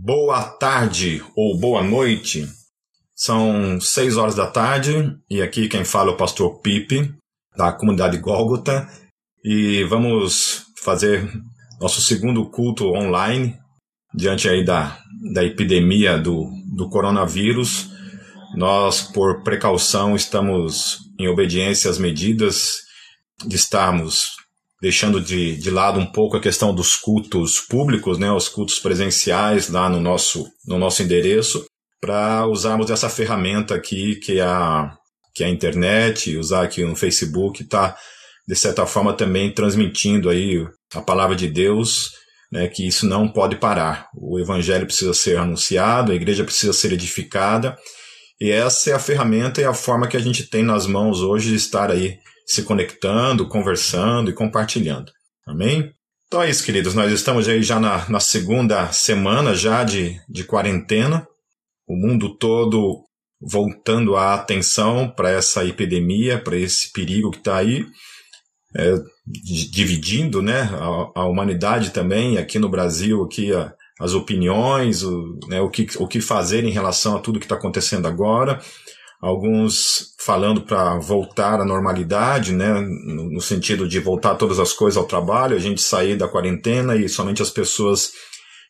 Boa tarde ou boa noite. São seis horas da tarde e aqui quem fala é o pastor Pipe, da comunidade Gólgota, e vamos fazer nosso segundo culto online diante aí da, da epidemia do, do coronavírus. Nós, por precaução, estamos em obediência às medidas de estarmos deixando de, de lado um pouco a questão dos cultos públicos, né, os cultos presenciais lá no nosso, no nosso endereço, para usarmos essa ferramenta aqui que é a, que a internet, usar aqui no Facebook, está de certa forma também transmitindo aí a palavra de Deus, né, que isso não pode parar. O evangelho precisa ser anunciado, a igreja precisa ser edificada, e essa é a ferramenta e a forma que a gente tem nas mãos hoje de estar aí se conectando, conversando e compartilhando. Amém? Então é isso, queridos. Nós estamos aí já na, na segunda semana já de, de quarentena. O mundo todo voltando a atenção para essa epidemia, para esse perigo que está aí, é, dividindo né, a, a, humanidade também, aqui no Brasil, aqui a, as opiniões, o, né, o, que, o que fazer em relação a tudo que está acontecendo agora alguns falando para voltar à normalidade, né, no, sentido de voltar todas as coisas ao trabalho, a gente sair da quarentena e somente as pessoas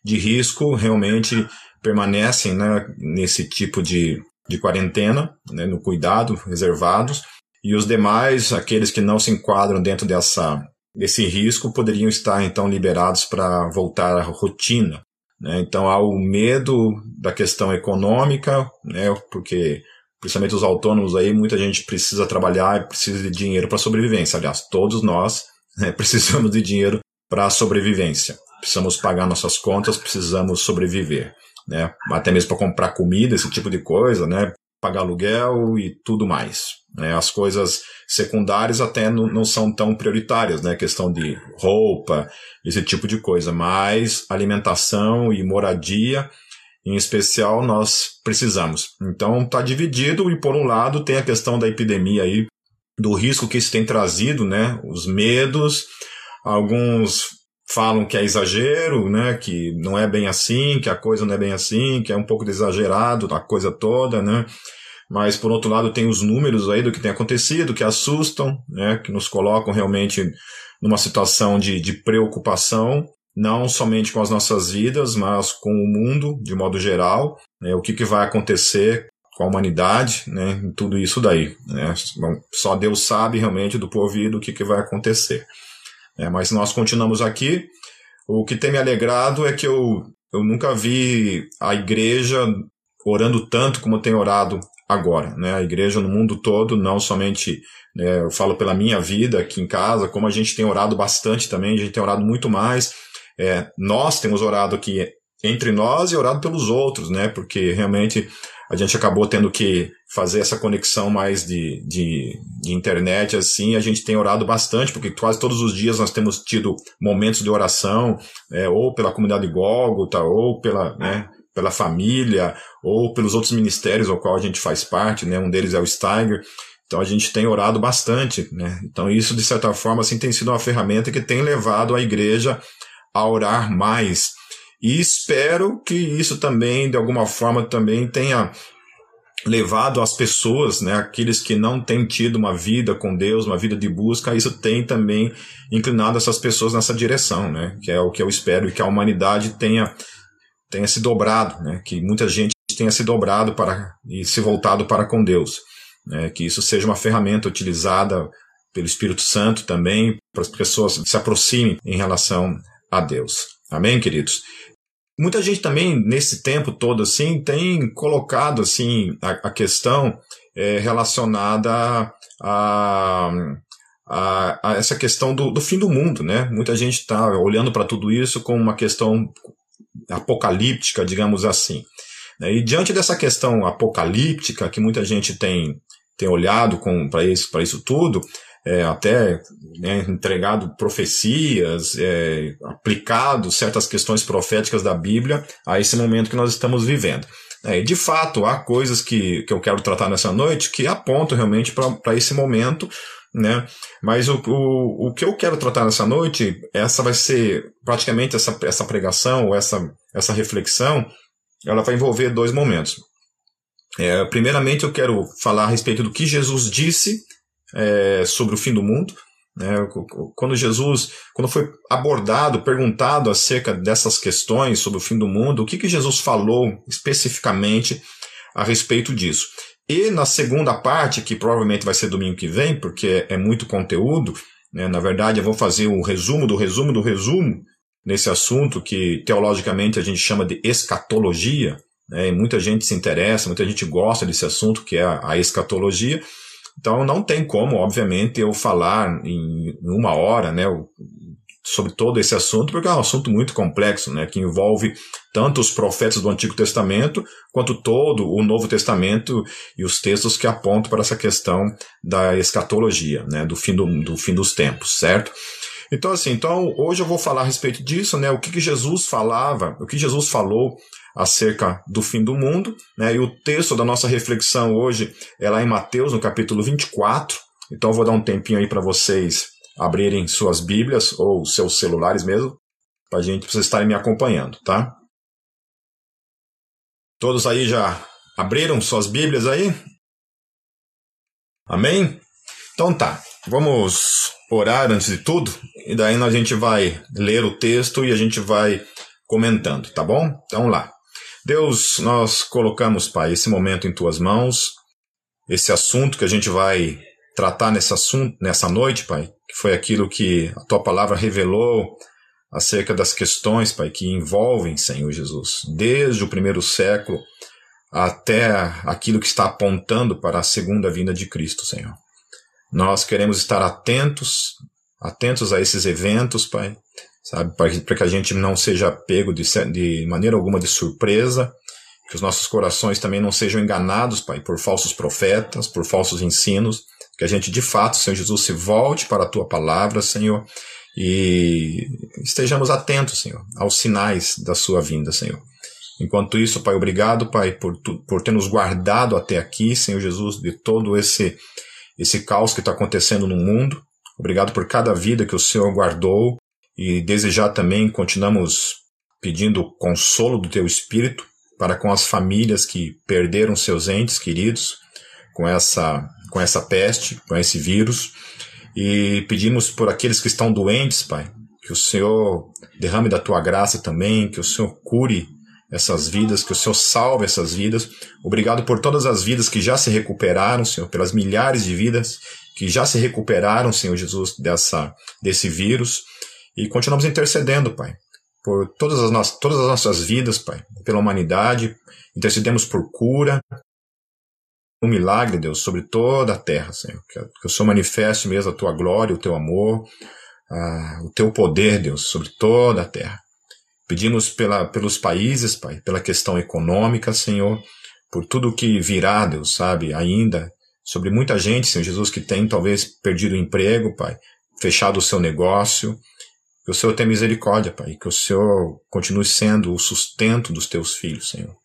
de risco realmente permanecem né, nesse tipo de, de quarentena, né, no cuidado, reservados, e os demais, aqueles que não se enquadram dentro dessa, desse risco, poderiam estar então liberados para voltar à rotina. Né? Então há o medo da questão econômica, né, porque principalmente os autônomos aí, muita gente precisa trabalhar e precisa de dinheiro para sobrevivência. Aliás, todos nós né, precisamos de dinheiro para sobrevivência. Precisamos pagar nossas contas, precisamos sobreviver, né? Até mesmo para comprar comida, esse tipo de coisa, né? Pagar aluguel e tudo mais. Né? As coisas secundárias até não, não são tão prioritárias, né? Questão de roupa, esse tipo de coisa, mas alimentação e moradia em especial, nós precisamos. Então, está dividido e, por um lado, tem a questão da epidemia aí, do risco que isso tem trazido, né? Os medos, alguns falam que é exagero, né? Que não é bem assim, que a coisa não é bem assim, que é um pouco exagerado a coisa toda, né? Mas, por outro lado, tem os números aí do que tem acontecido, que assustam, né? Que nos colocam realmente numa situação de, de preocupação não somente com as nossas vidas, mas com o mundo de modo geral, né, o que, que vai acontecer com a humanidade, né, tudo isso daí. Né, só Deus sabe realmente do porvir o que, que vai acontecer. É, mas nós continuamos aqui. O que tem me alegrado é que eu, eu nunca vi a igreja orando tanto como tem orado agora. Né? A igreja no mundo todo, não somente né, eu falo pela minha vida aqui em casa, como a gente tem orado bastante também, a gente tem orado muito mais é, nós temos orado aqui entre nós e orado pelos outros, né? Porque realmente a gente acabou tendo que fazer essa conexão mais de, de, de, internet, assim, a gente tem orado bastante, porque quase todos os dias nós temos tido momentos de oração, é, ou pela comunidade Gólgota, ou pela, né, pela família, ou pelos outros ministérios ao qual a gente faz parte, né? Um deles é o Steiger. Então a gente tem orado bastante, né? Então isso, de certa forma, assim, tem sido uma ferramenta que tem levado a igreja a orar mais. E espero que isso também, de alguma forma, também tenha levado as pessoas, né, aqueles que não têm tido uma vida com Deus, uma vida de busca, isso tem também inclinado essas pessoas nessa direção, né, que é o que eu espero e que a humanidade tenha tenha se dobrado, né, que muita gente tenha se dobrado para e se voltado para com Deus, né, que isso seja uma ferramenta utilizada pelo Espírito Santo também para as pessoas se aproximem em relação a Deus. Amém, queridos? Muita gente também, nesse tempo todo, assim, tem colocado, assim, a, a questão é, relacionada a, a, a, essa questão do, do fim do mundo, né? Muita gente está olhando para tudo isso como uma questão apocalíptica, digamos assim. Né? E diante dessa questão apocalíptica que muita gente tem, tem olhado para isso, isso tudo, é, até né, entregado profecias, é, aplicado certas questões proféticas da Bíblia a esse momento que nós estamos vivendo. É, de fato, há coisas que, que eu quero tratar nessa noite que apontam realmente para esse momento né? Mas o, o, o que eu quero tratar nessa noite, essa vai ser praticamente essa, essa pregação, ou essa, essa reflexão, ela vai envolver dois momentos. É, primeiramente, eu quero falar a respeito do que Jesus disse é, sobre o fim do mundo. Né? Quando Jesus, quando foi abordado, perguntado acerca dessas questões sobre o fim do mundo, o que, que Jesus falou especificamente a respeito disso? E na segunda parte, que provavelmente vai ser domingo que vem, porque é, muito conteúdo, né? na verdade eu vou fazer o um resumo do resumo do resumo nesse assunto que teologicamente a gente chama de escatologia, né? e muita gente se interessa, muita gente gosta desse assunto que é a, a escatologia. Então não tem como, obviamente, eu falar em uma hora, né, sobre todo esse assunto, porque é um assunto muito complexo, né, que envolve tanto os profetas do Antigo Testamento, quanto todo o Novo Testamento e os textos que apontam para essa questão da escatologia, né, do fim, do, do fim dos tempos, certo? Então, assim, então hoje eu vou falar a respeito disso, né, o que, que Jesus falava, o que Jesus falou acerca do fim do mundo, né, e o texto da nossa reflexão hoje é lá em Mateus, no capítulo 24, então eu vou dar um tempinho aí para vocês abrirem suas Bíblias ou seus celulares mesmo, para gente pra vocês estarem me acompanhando, tá? Todos aí já abriram suas Bíblias aí? Amém? Então tá, vamos orar antes de tudo, e daí a gente vai ler o texto e a gente vai comentando, tá bom? Então lá. Deus, nós colocamos, Pai, esse momento em tuas mãos, esse assunto que a gente vai tratar nesse assunto, nessa noite, Pai, que foi aquilo que a tua palavra revelou acerca das questões, Pai, que envolvem, Senhor Jesus, desde o primeiro século até aquilo que está apontando para a segunda vinda de Cristo, Senhor. Nós queremos estar atentos, atentos a esses eventos, Pai, sabe, para que a gente não seja pego de, de maneira alguma de surpresa, que os nossos corações também não sejam enganados, Pai, por falsos profetas, por falsos ensinos, que a gente de fato, Senhor Jesus, se volte para a tua palavra, Senhor, e estejamos atentos, Senhor, aos sinais da sua vinda, Senhor. Enquanto isso, Pai, obrigado, Pai, por, tu, por ter nos guardado até aqui, Senhor Jesus, de todo esse, esse caos que está acontecendo no mundo. Obrigado por cada vida que o Senhor guardou e desejar também continuamos pedindo o consolo do Teu Espírito para com as famílias que perderam seus entes queridos com essa com essa peste, com esse vírus, e pedimos por aqueles que estão doentes, Pai, que o Senhor derrame da tua graça também, que o Senhor cure essas vidas, que o Senhor salve essas vidas. Obrigado por todas as vidas que já se recuperaram, Senhor, pelas milhares de vidas que já se recuperaram, Senhor Jesus, dessa, desse vírus. E continuamos intercedendo, Pai, por todas as, nossas, todas as nossas vidas, Pai, pela humanidade. Intercedemos por cura, um milagre, Deus, sobre toda a terra, Senhor. Que, o Senhor manifeste mesmo a tua glória, o teu amor, ah, o teu poder, Deus, sobre toda a terra. Pedimos pela, pelos países, Pai, pela questão econômica, Senhor, por tudo que virá, Deus, sabe, ainda, sobre muita gente, Senhor Jesus, que tem talvez perdido o emprego, Pai, fechado o seu negócio. Que o Senhor tenha misericórdia, Pai, que o Senhor continue sendo o sustento dos teus filhos, Senhor.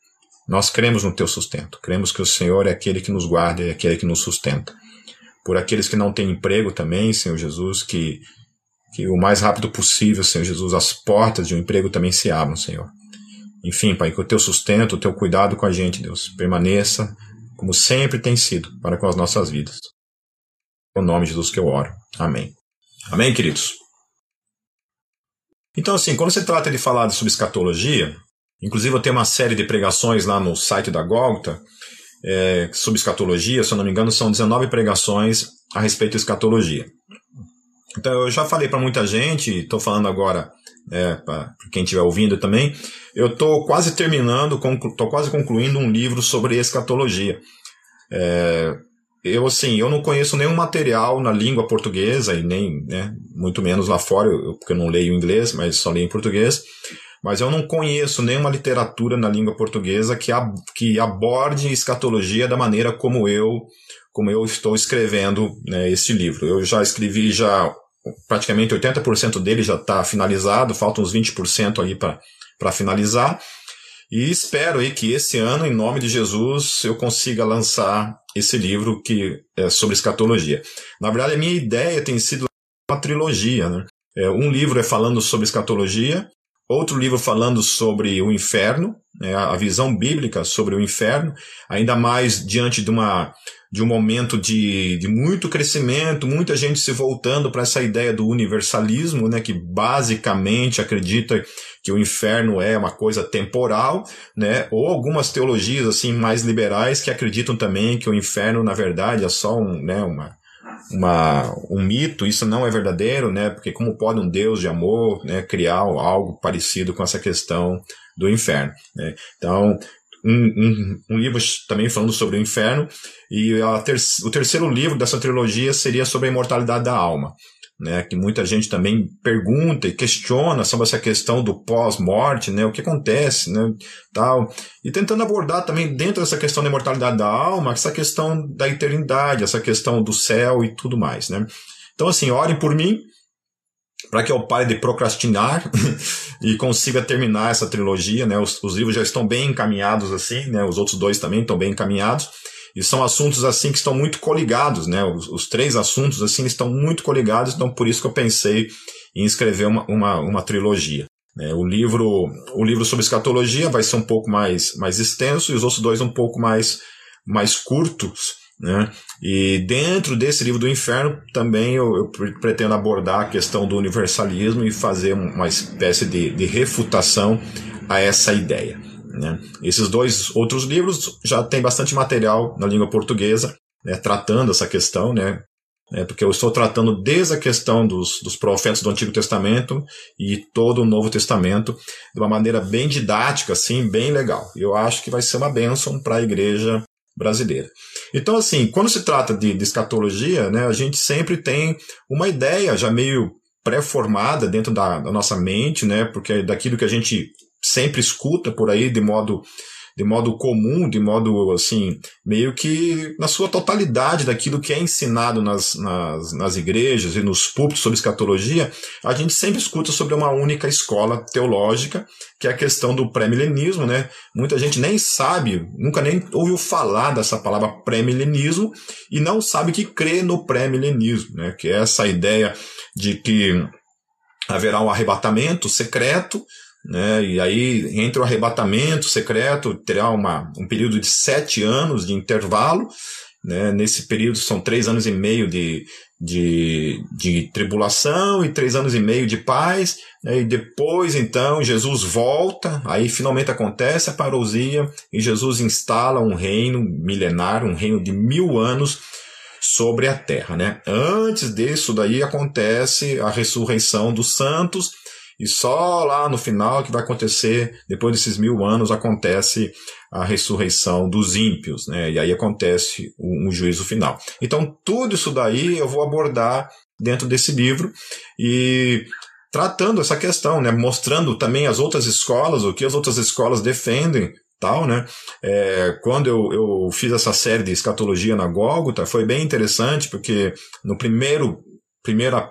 Nós cremos no teu sustento, cremos que o Senhor é aquele que nos guarda, é aquele que nos sustenta. Por aqueles que não têm emprego também, Senhor Jesus, que, que o mais rápido possível, Senhor Jesus, as portas de um emprego também se abram, Senhor. Enfim, Pai, que o teu sustento, o teu cuidado com a gente, Deus, permaneça como sempre tem sido para com as nossas vidas. O nome de Jesus que eu oro. Amém. Amém, queridos? Então, assim, quando se trata de falar sobre escatologia, Inclusive, eu tenho uma série de pregações lá no site da Gólgota é, sobre escatologia, se eu não me engano, são 19 pregações a respeito de escatologia. Então, eu já falei para muita gente, estou falando agora é, para quem estiver ouvindo também, eu estou quase terminando, estou quase concluindo um livro sobre escatologia. É, eu, assim, eu não conheço nenhum material na língua portuguesa, e nem, né, muito menos lá fora, eu, porque eu não leio inglês, mas só leio em português, mas eu não conheço nenhuma literatura na língua portuguesa que, ab que aborde escatologia da maneira como eu como eu estou escrevendo né, livro. Eu já escrevi já praticamente 80% dele já está finalizado, faltam uns 20% ali para finalizar. E espero aí que esse ano, em nome de Jesus, eu consiga lançar esse livro que é sobre escatologia. Na verdade, a minha ideia tem sido uma trilogia, né? É, um livro é falando sobre escatologia, outro livro falando sobre o inferno, né, a visão bíblica sobre o inferno, ainda mais diante de uma de um momento de, de muito crescimento, muita gente se voltando para essa ideia do universalismo, né, que basicamente acredita que o inferno é uma coisa temporal, né, ou algumas teologias assim mais liberais que acreditam também que o inferno na verdade é só um, né, uma uma, um mito, isso não é verdadeiro, né? Porque como pode um Deus de amor né, criar algo parecido com essa questão do inferno? Né? Então, um, um, um, livro também falando sobre o inferno, e ter, o terceiro livro dessa trilogia seria sobre a imortalidade da alma. Né, que muita gente também pergunta e questiona sobre essa questão do pós-morte, né, o que acontece, né, tal, e tentando abordar também dentro dessa questão da imortalidade da alma, essa questão da eternidade, essa questão do céu e tudo mais, né. Então, assim, orem por mim, para que eu pare de procrastinar e consiga terminar essa trilogia, né? Os, os, livros já estão bem encaminhados assim, né? Os outros dois também estão bem encaminhados e são assuntos assim que estão muito coligados, né? Os, os três assuntos assim estão muito coligados, então por isso que eu pensei em escrever uma, uma, uma trilogia. Né? O livro o livro sobre escatologia vai ser um pouco mais mais extenso e os outros dois um pouco mais mais curtos né? E dentro desse livro do inferno também eu, eu, pretendo abordar a questão do universalismo e fazer uma espécie de, de refutação a essa ideia. Né? Esses dois outros livros já tem bastante material na língua portuguesa né, tratando essa questão, né? É, porque eu estou tratando desde a questão dos, dos profetas do Antigo Testamento e todo o Novo Testamento de uma maneira bem didática, assim, bem legal. Eu acho que vai ser uma bênção para a igreja brasileira. Então, assim, quando se trata de, de escatologia, né, a gente sempre tem uma ideia já meio pré-formada dentro da, da, nossa mente, né, porque é daquilo que a gente sempre escuta por aí de modo de modo comum, de modo assim, meio que na sua totalidade daquilo que é ensinado nas, nas, nas igrejas e nos púlpitos sobre escatologia, a gente sempre escuta sobre uma única escola teológica, que é a questão do pré-milenismo, né? Muita gente nem sabe, nunca nem ouviu falar dessa palavra pré-milenismo e não sabe que crê no pré-milenismo, né? Que é essa ideia de que haverá um arrebatamento secreto, né? E aí, entre o arrebatamento secreto, terá uma, um período de sete anos de intervalo. Né? Nesse período são três anos e meio de, de, de tribulação e três anos e meio de paz. Né? E depois, então, Jesus volta, aí finalmente acontece a parousia e Jesus instala um reino milenar, um reino de mil anos sobre a terra. Né? Antes disso daí acontece a ressurreição dos santos e só lá no final que vai acontecer, depois desses mil anos, acontece a ressurreição dos ímpios, né? E aí acontece um, um juízo final. Então, tudo isso daí eu vou abordar dentro desse livro e tratando essa questão, né? Mostrando também as outras escolas, o que as outras escolas defendem tal, né? É, quando eu, eu fiz essa série de escatologia na Gólgota, foi bem interessante, porque no primeiro, primeira,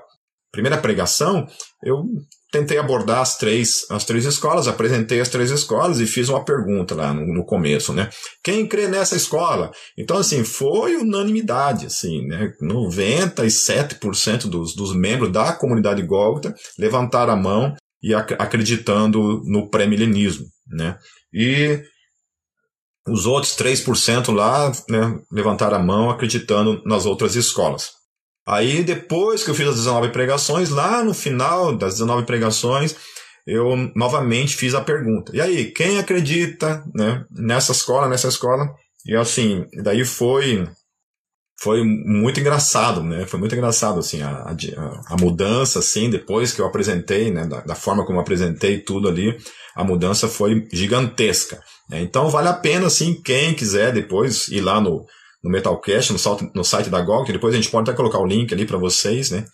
primeira pregação, eu tentei abordar as três, as três escolas, apresentei as três escolas e fiz uma pergunta lá no, no começo, né? Quem crê nessa escola? Então, assim, foi unanimidade, assim, né? 97% dos, dos membros da comunidade Gólgota levantaram a mão e ac acreditando no pré-milenismo, né? E os outros 3% lá né, levantaram a mão acreditando nas outras escolas. Aí, depois que eu fiz as 19 pregações, lá no final das 19 pregações, eu novamente fiz a pergunta. E aí, quem acredita né, nessa escola, nessa escola? E assim, daí foi foi muito engraçado, né? Foi muito engraçado, assim, a, a, a mudança, assim, depois que eu apresentei, né? Da, da, forma como eu apresentei tudo ali, a mudança foi gigantesca. Né? Então, vale a pena, assim, quem quiser depois ir lá no, no Metalcast, no, site, da GOG, depois a gente pode até colocar o link ali para vocês, né?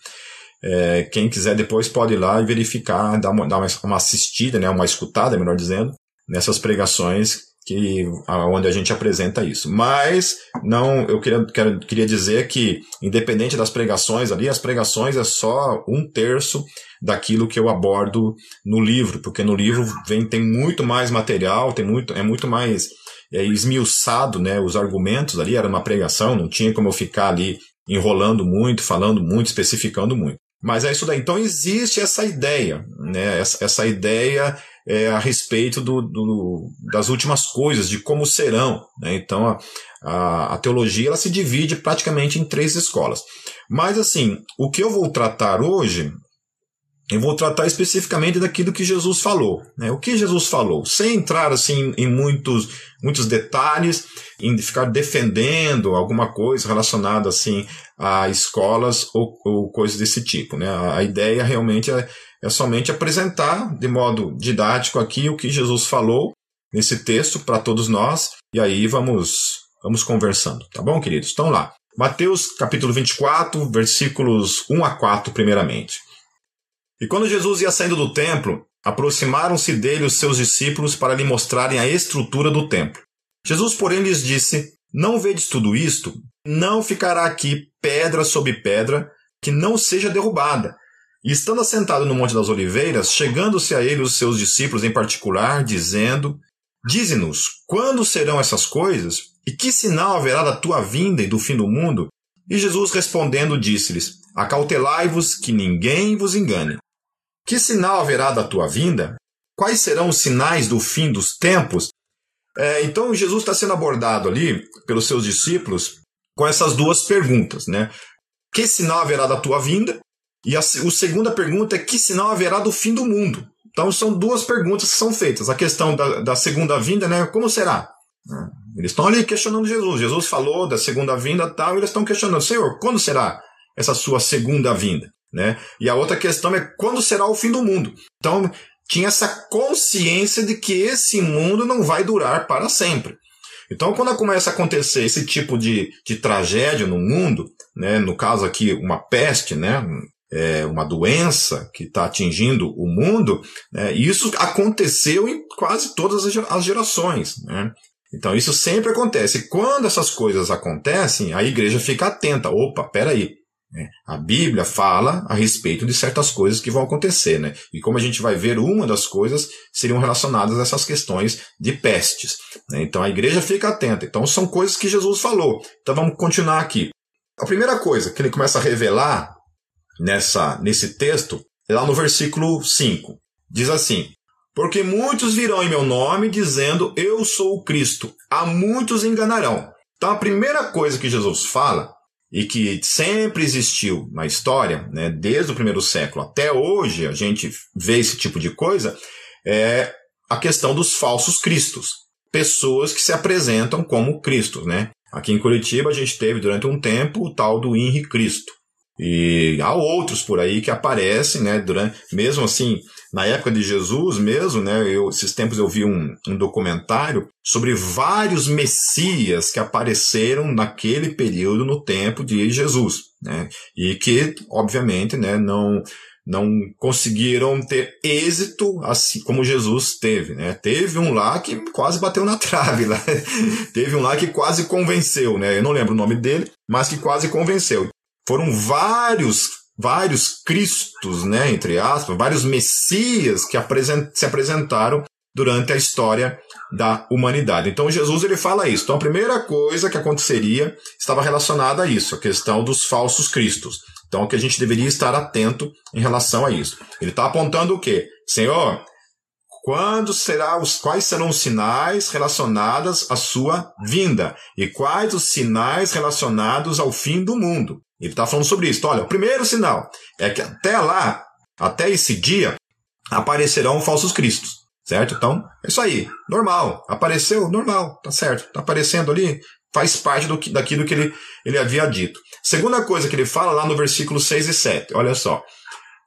É, quem quiser depois pode ir lá e verificar, dar uma, dar uma assistida, né, uma escutada, melhor dizendo, nessas pregações que onde a gente apresenta isso. Mas não, eu queria, quero, queria dizer que, independente das pregações ali, as pregações é só um terço daquilo que eu abordo no livro, porque no livro vem, tem muito mais material, tem muito, é muito mais esmiuçado, né? Os argumentos ali, era uma pregação, não tinha como eu ficar ali enrolando muito, falando muito, especificando muito. Mas é isso daí. Então existe essa ideia, né? Essa, essa ideia é, a respeito do, do, das últimas coisas, de como serão. Né? Então a, a, a, teologia ela se divide praticamente em três escolas. Mas assim, o que eu vou tratar hoje eu vou tratar especificamente daquilo que Jesus falou. Né? O que Jesus falou, sem entrar assim em muitos, muitos detalhes, em ficar defendendo alguma coisa relacionada assim a escolas ou, ou coisas desse tipo. Né? A, ideia realmente é, é somente apresentar de modo didático aqui o que Jesus falou nesse texto para todos nós, e aí vamos, vamos conversando, tá bom, queridos? Então lá. Mateus capítulo 24, versículos 1 a 4, primeiramente. E quando Jesus ia saindo do templo, aproximaram-se dele os seus discípulos para lhe mostrarem a estrutura do templo. Jesus, porém, lhes disse: Não vedes tudo isto? Não ficará aqui pedra sobre pedra que não seja derrubada. E estando assentado no Monte das Oliveiras, chegando-se a ele os seus discípulos em particular, dizendo: Dize-nos, quando serão essas coisas? E que sinal haverá da tua vinda e do fim do mundo? E Jesus respondendo disse-lhes: Acautelai-vos que ninguém vos engane. Que sinal haverá da tua vinda? Quais serão os sinais do fim dos tempos? É, então, Jesus está sendo abordado ali pelos seus discípulos com essas duas perguntas, né? Que sinal haverá da tua vinda? E a, a segunda pergunta é: que sinal haverá do fim do mundo? Então, são duas perguntas que são feitas. A questão da, da segunda vinda, né? Como será? Eles estão ali questionando Jesus. Jesus falou da segunda vinda tal, e eles estão questionando: Senhor, quando será essa sua segunda vinda? Né? E a outra questão é quando será o fim do mundo. Então, tinha essa consciência de que esse mundo não vai durar para sempre. Então, quando começa a acontecer esse tipo de, de tragédia no mundo, né, no caso aqui, uma peste, né, é, uma doença que está atingindo o mundo, né, isso aconteceu em quase todas as gerações. Né? Então, isso sempre acontece. Quando essas coisas acontecem, a igreja fica atenta. Opa, peraí? A Bíblia fala a respeito de certas coisas que vão acontecer, né? E como a gente vai ver, uma das coisas seriam relacionadas a essas questões de pestes. Né? Então a igreja fica atenta. Então são coisas que Jesus falou. Então vamos continuar aqui. A primeira coisa que ele começa a revelar nessa, nesse texto é lá no versículo 5. Diz assim: Porque muitos virão em meu nome dizendo eu sou o Cristo, a muitos enganarão. Então a primeira coisa que Jesus fala e que sempre existiu na história, né, desde o primeiro século até hoje, a gente vê esse tipo de coisa, é a questão dos falsos cristos. Pessoas que se apresentam como Cristos, né? Aqui em Curitiba a gente teve durante um tempo o tal do Henri Cristo. E há outros por aí que aparecem, né, durante, mesmo assim, na época de Jesus mesmo, né, eu, esses tempos eu vi um, um documentário sobre vários messias que apareceram naquele período no tempo de Jesus, né, e que, obviamente, né, não, não conseguiram ter êxito assim como Jesus teve, né? Teve um lá que quase bateu na trave, lá. teve um lá que quase convenceu, né? Eu não lembro o nome dele, mas que quase convenceu foram vários vários cristos, né, entre aspas, vários messias que se apresentaram durante a história da humanidade. Então Jesus ele fala isso. Então a primeira coisa que aconteceria estava relacionada a isso, a questão dos falsos cristos. Então que a gente deveria estar atento em relação a isso. Ele está apontando o quê? Senhor, quando será os quais serão os sinais relacionados à sua vinda e quais os sinais relacionados ao fim do mundo? Ele está falando sobre isso. Então, olha, o primeiro sinal é que até lá, até esse dia, aparecerão falsos cristos, certo? Então, é isso aí, normal. Apareceu, normal, tá certo. Tá aparecendo ali, faz parte do daquilo que ele, ele havia dito. Segunda coisa que ele fala lá no versículo 6 e 7, olha só.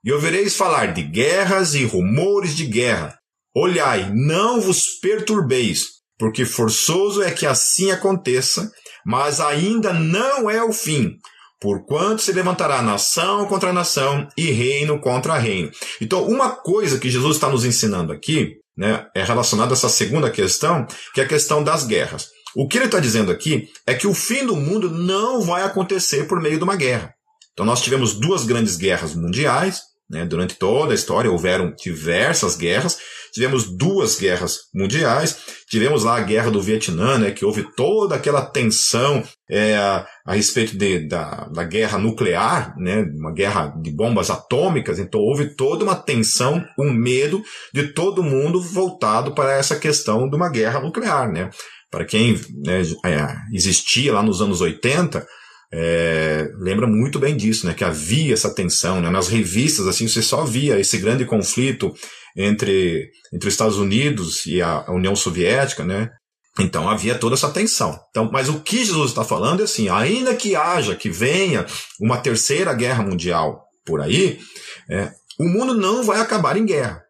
E ouvireis falar de guerras e rumores de guerra. Olhai, não vos perturbeis, porque forçoso é que assim aconteça, mas ainda não é o fim, Porquanto se levantará nação contra nação e reino contra reino. Então, uma coisa que Jesus está nos ensinando aqui né, é relacionado a essa segunda questão, que é a questão das guerras. O que ele está dizendo aqui é que o fim do mundo não vai acontecer por meio de uma guerra. Então nós tivemos duas grandes guerras mundiais, né, durante toda a história houveram diversas guerras, tivemos duas guerras mundiais, tivemos lá a guerra do Vietnã, né, que houve toda aquela tensão é, a, a, respeito de, da, da guerra nuclear, né, uma guerra de bombas atômicas, então houve toda uma tensão, um medo de todo mundo voltado para essa questão de uma guerra nuclear, né. Para quem né, é, existia lá nos anos 80, é, lembra muito bem disso, né? Que havia essa tensão, né? Nas revistas, assim, você só via esse grande conflito entre, entre os Estados Unidos e a União Soviética, né? Então havia toda essa tensão. Então, mas o que Jesus está falando é assim: ainda que haja, que venha uma terceira guerra mundial por aí, é, o mundo não vai acabar em guerra,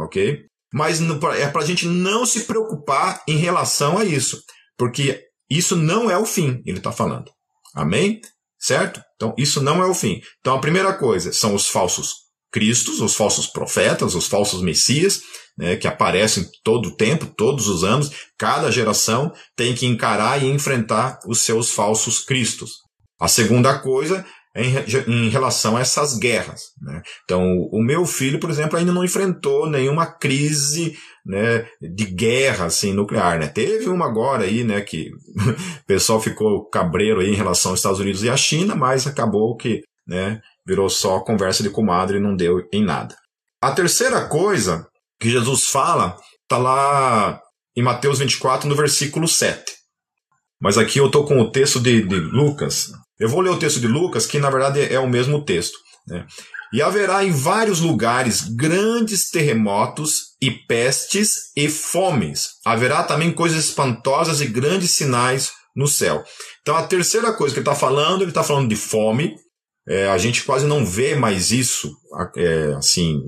ok? Mas é para a gente não se preocupar em relação a isso, porque isso não é o fim, ele está falando. Amém? Certo? Então, isso não é o fim. Então, a primeira coisa são os falsos cristos, os falsos profetas, os falsos messias, né, que aparecem todo o tempo, todos os anos. Cada geração tem que encarar e enfrentar os seus falsos cristos. A segunda coisa em, em relação a essas guerras. Né? Então, o meu filho, por exemplo, ainda não enfrentou nenhuma crise né, de guerra assim, nuclear. Né? Teve uma agora aí, né, que o pessoal ficou cabreiro aí em relação aos Estados Unidos e à China, mas acabou que né, virou só conversa de comadre e não deu em nada. A terceira coisa que Jesus fala está lá em Mateus 24, no versículo 7. Mas aqui eu estou com o texto de, de Lucas, eu vou ler o texto de Lucas, que na verdade é o mesmo texto. Né? E haverá em vários lugares grandes terremotos e pestes e fomes. Haverá também coisas espantosas e grandes sinais no céu. Então a terceira coisa que ele está falando, ele está falando de fome. É, a gente quase não vê mais isso, é, assim,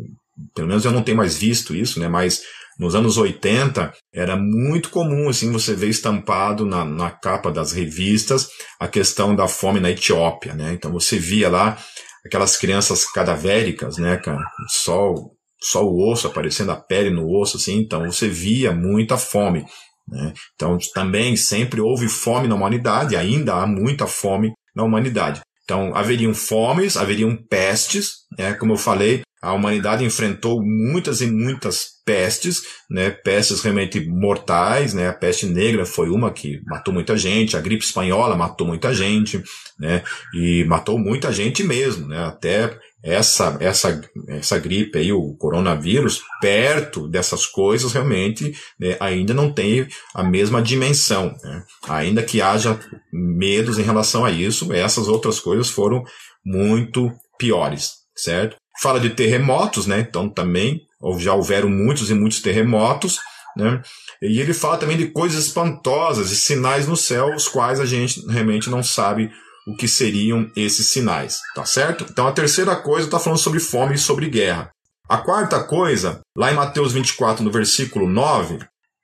pelo menos eu não tenho mais visto isso, né? Mas nos anos 80, era muito comum assim você ver estampado na, na capa das revistas a questão da fome na Etiópia, né? Então você via lá aquelas crianças cadavéricas, né, cara? Só, só o osso aparecendo, a pele no osso, assim. Então você via muita fome. Né? Então também sempre houve fome na humanidade, ainda há muita fome na humanidade. Então haveriam fomes, haveriam pestes, né? como eu falei, a humanidade enfrentou muitas e muitas pestes, né, pestes realmente mortais, né, a peste negra foi uma que matou muita gente, a gripe espanhola matou muita gente, né, e matou muita gente mesmo, né, até essa, essa, essa gripe aí, o coronavírus, perto dessas coisas realmente né, ainda não tem a mesma dimensão, né, ainda que haja medos em relação a isso, essas outras coisas foram muito piores, certo? Fala de terremotos, né? Então também já houveram muitos e muitos terremotos, né? E ele fala também de coisas espantosas e sinais no céu, os quais a gente realmente não sabe o que seriam esses sinais, tá certo? Então a terceira coisa está falando sobre fome e sobre guerra. A quarta coisa, lá em Mateus 24, no versículo 9,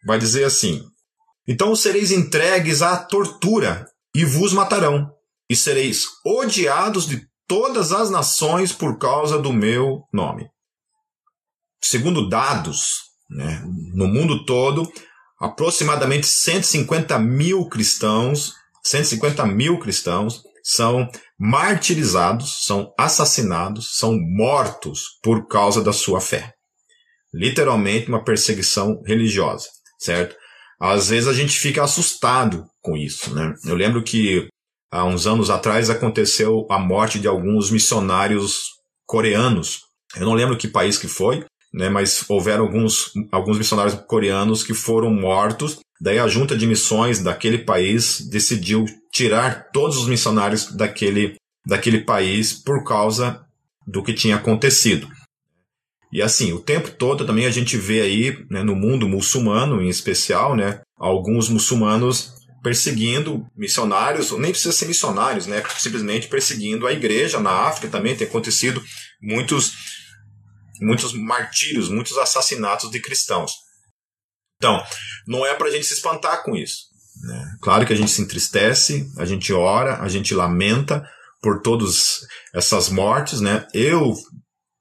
vai dizer assim: Então sereis entregues à tortura e vos matarão, e sereis odiados de todas as nações por causa do meu nome. Segundo dados, né, no mundo todo, aproximadamente 150 mil cristãos, 150 mil cristãos são martirizados, são assassinados, são mortos por causa da sua fé. Literalmente uma perseguição religiosa, certo? Às vezes a gente fica assustado com isso, né? Eu lembro que há uns anos atrás aconteceu a morte de alguns missionários coreanos. Eu não lembro que país que foi, né, mas houveram alguns, alguns missionários coreanos que foram mortos. Daí a junta de missões daquele país decidiu tirar todos os missionários daquele, daquele país por causa do que tinha acontecido. E assim, o tempo todo também a gente vê aí, né, no mundo muçulmano em especial, né, alguns muçulmanos perseguindo missionários, nem precisa ser missionários, né? Simplesmente perseguindo a igreja na África também tem acontecido muitos muitos martírios, muitos assassinatos de cristãos. Então, não é para a gente se espantar com isso. Né? Claro que a gente se entristece, a gente ora, a gente lamenta por todas essas mortes, né? Eu,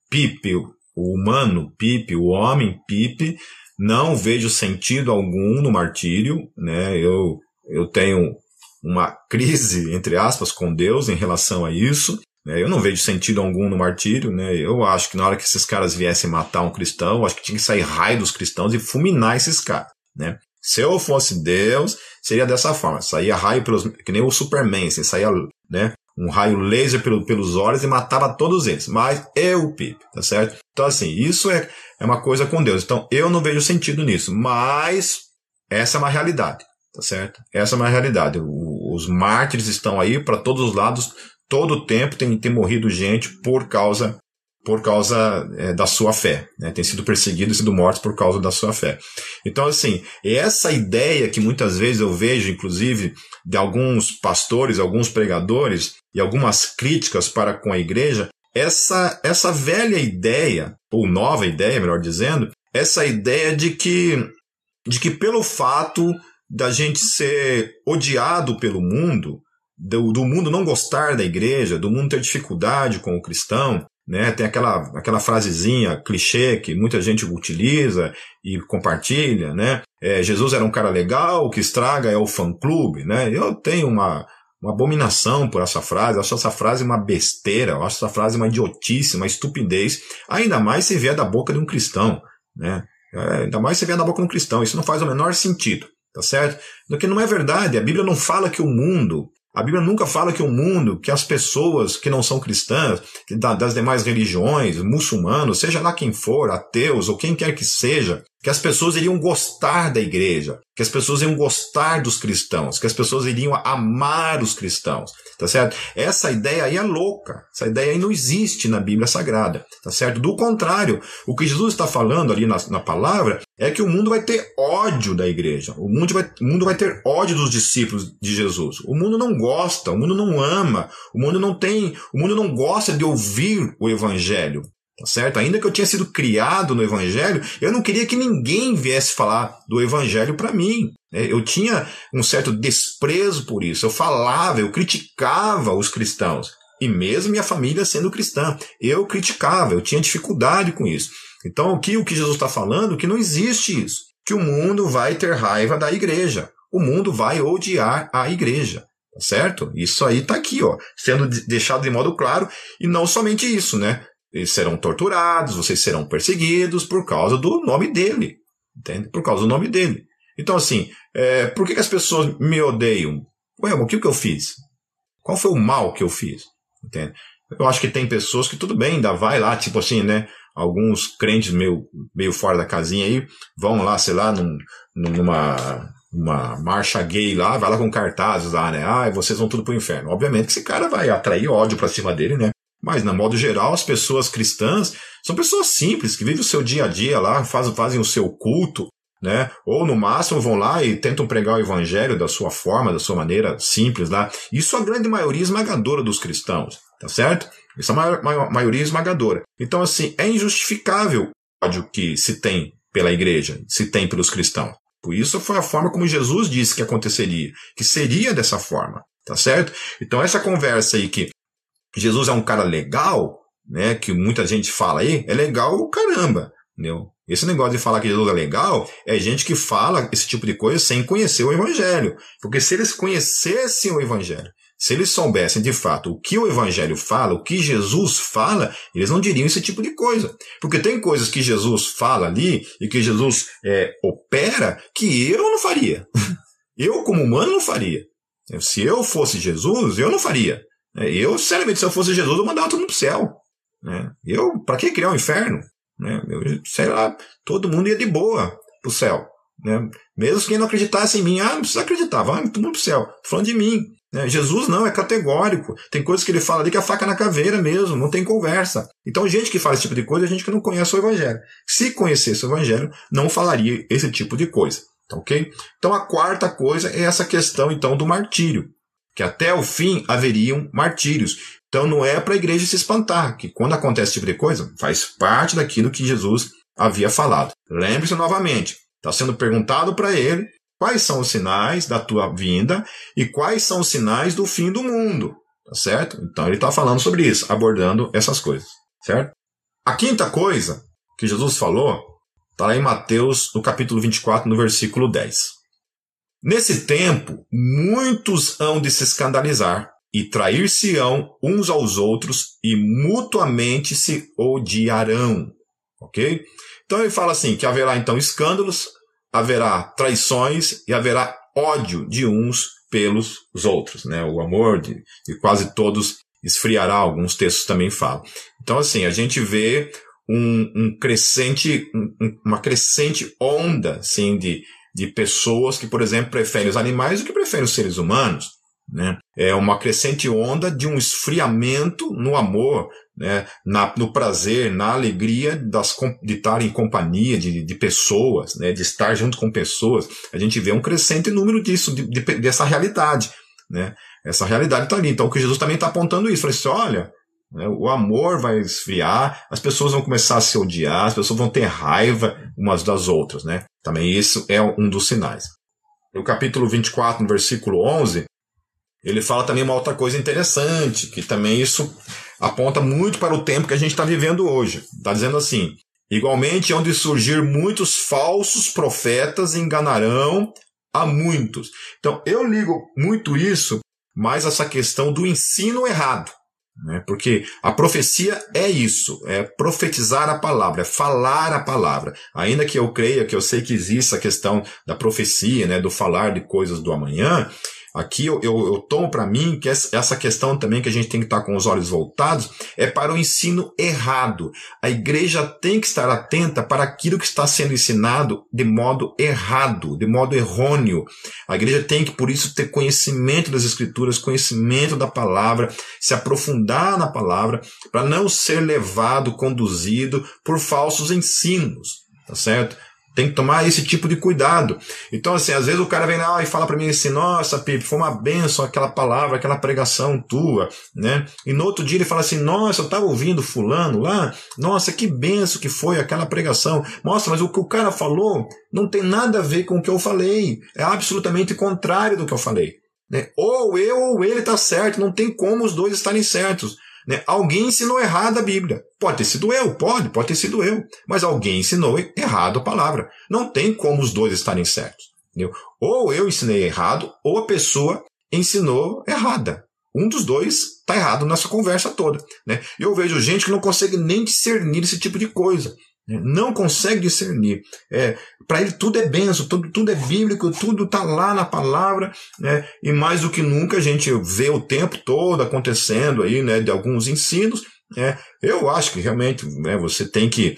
Pipe, o humano Pipe, o homem Pipe, não vejo sentido algum no martírio, né? Eu, eu tenho uma crise, entre aspas, com Deus em relação a isso. Né? Eu não vejo sentido algum no martírio, né? Eu acho que na hora que esses caras viessem matar um cristão, acho que tinha que sair raio dos cristãos e fulminar esses caras, né? Se eu fosse Deus, seria dessa forma. Saía raio pelos. Que nem o Superman, assim, saía, né? Um raio laser pelo, pelos olhos e matava todos eles. Mas eu, Pipe, tá certo? Então, assim, isso é, é uma coisa com Deus. Então, eu não vejo sentido nisso. Mas essa é uma realidade, tá certo? Essa é uma realidade. O, os mártires estão aí para todos os lados. Todo o tempo tem, tem morrido gente por causa por causa é, da sua fé, né? tem sido perseguidos e sido mortos por causa da sua fé. Então, assim, essa ideia que muitas vezes eu vejo, inclusive, de alguns pastores, alguns pregadores e algumas críticas para com a igreja, essa, essa velha ideia, ou nova ideia, melhor dizendo, essa ideia de que, de que pelo fato da gente ser odiado pelo mundo, do, do mundo não gostar da igreja, do mundo ter dificuldade com o cristão, né? Tem aquela, aquela frasezinha clichê que muita gente utiliza e compartilha, né? É, Jesus era um cara legal, o que estraga é o fã-clube, né? Eu tenho uma, uma abominação por essa frase, eu acho essa frase uma besteira, eu acho essa frase uma idiotice, uma estupidez, ainda mais se vier da boca de um cristão, né? É, ainda mais se vier da boca de um cristão, isso não faz o menor sentido, tá certo? Porque não é verdade, a Bíblia não fala que o mundo a Bíblia nunca fala que o mundo, que as pessoas que não são cristãs, das demais religiões, muçulmanos, seja lá quem for, ateus ou quem quer que seja, que as pessoas iriam gostar da igreja, que as pessoas iriam gostar dos cristãos, que as pessoas iriam amar os cristãos, tá certo? Essa ideia aí é louca, essa ideia aí não existe na Bíblia Sagrada, tá certo? Do contrário, o que Jesus está falando ali na, na palavra é que o mundo vai ter ódio da igreja, o mundo, vai, o mundo vai ter ódio dos discípulos de Jesus. O mundo não gosta, o mundo não ama, o mundo não tem, o mundo não gosta de ouvir o evangelho. Tá certo? Ainda que eu tinha sido criado no Evangelho, eu não queria que ninguém viesse falar do Evangelho para mim. Né? Eu tinha um certo desprezo por isso. Eu falava, eu criticava os cristãos. E mesmo minha família sendo cristã, eu criticava, eu tinha dificuldade com isso. Então, o que, o que Jesus está falando? Que não existe isso. Que o mundo vai ter raiva da igreja. O mundo vai odiar a igreja. Tá certo? Isso aí está aqui, ó, sendo deixado de modo claro. E não somente isso, né? Eles serão torturados, vocês serão perseguidos por causa do nome dele. Entende? Por causa do nome dele. Então, assim, é, por que, que, as pessoas me odeiam? Ué, o que, que eu fiz? Qual foi o mal que eu fiz? Entende? Eu acho que tem pessoas que tudo bem, ainda vai lá, tipo assim, né? Alguns crentes meio, meio fora da casinha aí, vão lá, sei lá, num, numa uma marcha gay lá, vai lá com cartazes lá, né? Ah, vocês vão tudo pro inferno. Obviamente que esse cara vai atrair ódio pra cima dele, né? Mas, na modo geral, as pessoas cristãs são pessoas simples, que vivem o seu dia a dia lá, fazem, o seu culto, né? Ou no máximo vão lá e tentam pregar o evangelho da sua forma, da sua maneira simples lá. Isso a grande maioria esmagadora dos cristãos, tá certo? Isso é a maioria esmagadora. Então, assim, é injustificável o ódio que se tem pela igreja, se tem pelos cristãos. Por isso foi a forma como Jesus disse que aconteceria, que seria dessa forma, tá certo? Então essa conversa aí que Jesus é um cara legal, né? Que muita gente fala aí, é legal caramba, entendeu? Esse negócio de falar que Jesus é legal é gente que fala esse tipo de coisa sem conhecer o Evangelho. Porque se eles conhecessem o Evangelho, se eles soubessem de fato o que o Evangelho fala, o que Jesus fala, eles não diriam esse tipo de coisa. Porque tem coisas que Jesus fala ali e que Jesus é, opera que eu não faria. eu, como humano, não faria. Se eu fosse Jesus, eu não faria. É, eu, sinceramente, se eu fosse Jesus, eu mandava todo mundo pro céu. Né? Eu, para que criar um inferno? Né? Eu, sei lá, todo mundo ia de boa pro céu. Né? Mesmo quem não acreditasse em mim, ah, não precisa acreditar, vai todo mundo pro céu. Tô falando de mim. Né? Jesus não, é categórico. Tem coisas que ele fala ali que é faca na caveira mesmo, não tem conversa. Então, gente que fala esse tipo de coisa é gente que não conhece o Evangelho. Se conhecesse o Evangelho, não falaria esse tipo de coisa. Tá ok? Então, a quarta coisa é essa questão, então, do martírio que até o fim haveriam martírios. Então não é para a igreja se espantar, que quando acontece esse tipo de coisa, faz parte daquilo que Jesus havia falado. Lembre-se novamente, está sendo perguntado para ele quais são os sinais da tua vinda e quais são os sinais do fim do mundo. Tá certo? Então ele está falando sobre isso, abordando essas coisas. Certo? A quinta coisa que Jesus falou Está lá em Mateus, no capítulo 24, no versículo 10. Nesse tempo, muitos hão de se escandalizar e trair-se-ão uns aos outros e mutuamente se odiarão. Ok? Então ele fala assim: que haverá então escândalos, haverá traições e haverá ódio de uns pelos outros. Né? O amor de, de quase todos esfriará, alguns textos também falam. Então, assim, a gente vê um, um crescente, um, uma crescente onda assim, de, de pessoas que, por exemplo, preferem os animais do que preferem os seres humanos. Né? É uma crescente onda de um esfriamento no amor, né? Na, no prazer, na alegria das, de estar em companhia de, de pessoas, né? de estar junto com pessoas. A gente vê um crescente número disso, de, de, dessa realidade. Né? Essa realidade está ali. Então, o que Jesus também está apontando isso. Falei assim, olha, né, o amor vai esfriar, as pessoas vão começar a se odiar, as pessoas vão ter raiva umas das outras. Né? Também isso é um dos sinais. No capítulo 24, no versículo 11, ele fala também uma outra coisa interessante, que também isso aponta muito para o tempo que a gente está vivendo hoje. Está dizendo assim: igualmente, onde surgir muitos falsos profetas enganarão a muitos. Então, eu ligo muito isso, mais essa questão do ensino errado. Né? Porque a profecia é isso, é profetizar a palavra, é falar a palavra. Ainda que eu creia, que eu sei que existe a questão da profecia, né, do falar de coisas do amanhã, Aqui eu, eu, eu tomo para mim que essa questão também que a gente tem que estar com os olhos voltados é para o ensino errado. A igreja tem que estar atenta para aquilo que está sendo ensinado de modo errado, de modo errôneo. A igreja tem que, por isso, ter conhecimento das escrituras, conhecimento da palavra, se aprofundar na palavra, para não ser levado, conduzido por falsos ensinos. Tá certo? Tem que tomar esse tipo de cuidado. Então, assim, às vezes o cara vem lá e fala para mim assim, nossa, Pipe, foi uma benção aquela palavra, aquela pregação tua, né? E no outro dia ele fala assim, nossa, eu tava ouvindo fulano lá, nossa, que benção que foi aquela pregação. Mostra, mas o que o cara falou não tem nada a ver com o que eu falei. É absolutamente contrário do que eu falei. Né? Ou eu ou ele tá certo, não tem como os dois estarem certos. Né? Alguém ensinou errado a Bíblia. Pode ter sido eu, pode, pode ter sido eu. Mas alguém ensinou errado a palavra. Não tem como os dois estarem certos. Entendeu? Ou eu ensinei errado, ou a pessoa ensinou errada. Um dos dois está errado nessa conversa toda. Né? Eu vejo gente que não consegue nem discernir esse tipo de coisa. Não consegue discernir. É, Para ele tudo é benção, tudo, tudo é bíblico, tudo está lá na palavra. Né? E mais do que nunca a gente vê o tempo todo acontecendo aí, né, de alguns ensinos. Né? Eu acho que realmente né, você tem que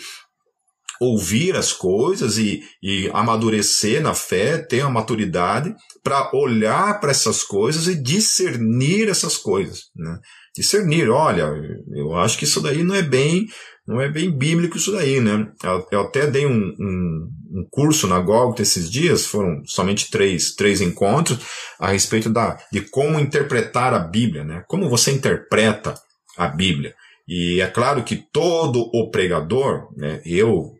ouvir as coisas e, e amadurecer na fé, ter a maturidade para olhar para essas coisas e discernir essas coisas. Né? Discernir, olha, eu acho que isso daí não é bem não é bem bíblico isso daí, né? Eu, até dei um, um, um curso na Golgotha esses dias, foram somente três, três encontros, a respeito da, de como interpretar a Bíblia, né? Como você interpreta a Bíblia. E é claro que todo o pregador, né, eu,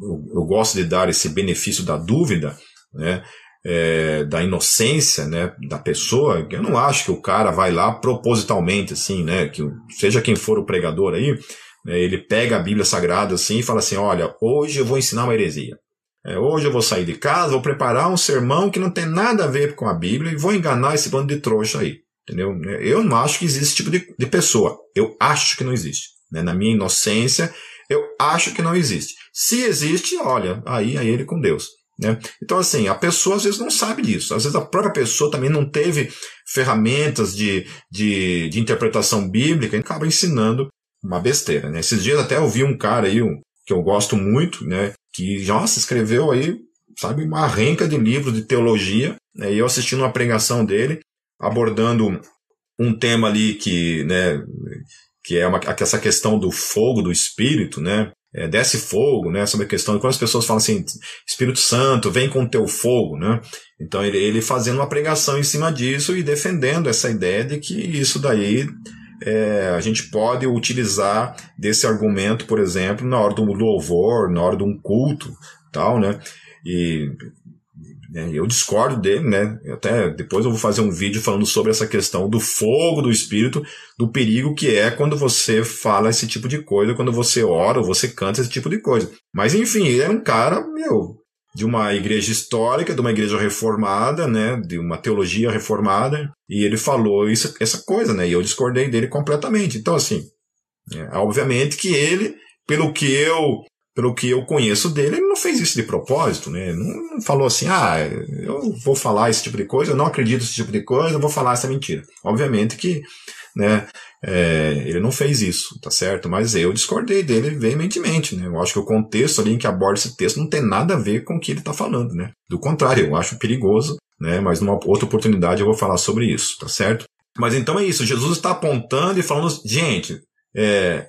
eu, eu gosto de dar esse benefício da dúvida, né? É, da inocência né, da pessoa, eu não acho que o cara vai lá propositalmente, assim, né? Que seja quem for o pregador aí, ele pega a Bíblia Sagrada assim e fala assim: olha, hoje eu vou ensinar uma heresia. É, hoje eu vou sair de casa, vou preparar um sermão que não tem nada a ver com a Bíblia e vou enganar esse bando de trouxa aí. Entendeu? Eu não acho que existe esse tipo de, de pessoa. Eu acho que não existe. Né? Na minha inocência, eu acho que não existe. Se existe, olha, aí é ele com Deus. Né? Então, assim, a pessoa às vezes não sabe disso. Às vezes a própria pessoa também não teve ferramentas de, de, de interpretação bíblica e acaba ensinando uma besteira, né? Esses dias até eu vi um cara aí, um, que eu gosto muito, né? Que, nossa, escreveu aí, sabe, uma renca de livros de teologia, né? E eu assistindo uma pregação dele, abordando um tema ali que, né, que é uma, essa questão do fogo, do espírito, né? É, desce fogo, né? Sobre a questão de quando as pessoas falam assim, Espírito Santo, vem com teu fogo, né? Então ele, ele fazendo uma pregação em cima disso e defendendo essa ideia de que isso daí é, a gente pode utilizar desse argumento, por exemplo, na hora do louvor, na hora de um culto, tal, né? E Né? Eu discordo dele, né? Até depois eu vou fazer um vídeo falando sobre essa questão do fogo do espírito, do perigo que é quando você fala esse tipo de coisa, quando você ora você canta esse tipo de coisa. Mas enfim, ele era um cara, meu, de uma igreja histórica, de uma igreja reformada, né, de uma teologia reformada, e ele falou isso, essa coisa, né, e eu discordei dele completamente. Então, assim, é, obviamente que ele, pelo que eu pelo que eu conheço dele, ele não fez isso de propósito, né? Não, não, falou assim, ah, eu vou falar esse tipo de coisa, eu não acredito nesse tipo de coisa, eu vou falar essa mentira. Obviamente que, né, é, ele não fez isso, tá certo? Mas eu discordei dele veementemente, né? Eu acho que o contexto ali em que aborda esse texto não tem nada a ver com o que ele está falando, né? Do contrário, eu acho perigoso, né? Mas numa outra oportunidade eu vou falar sobre isso, tá certo? Mas então é isso, Jesus está apontando e falando, gente, é,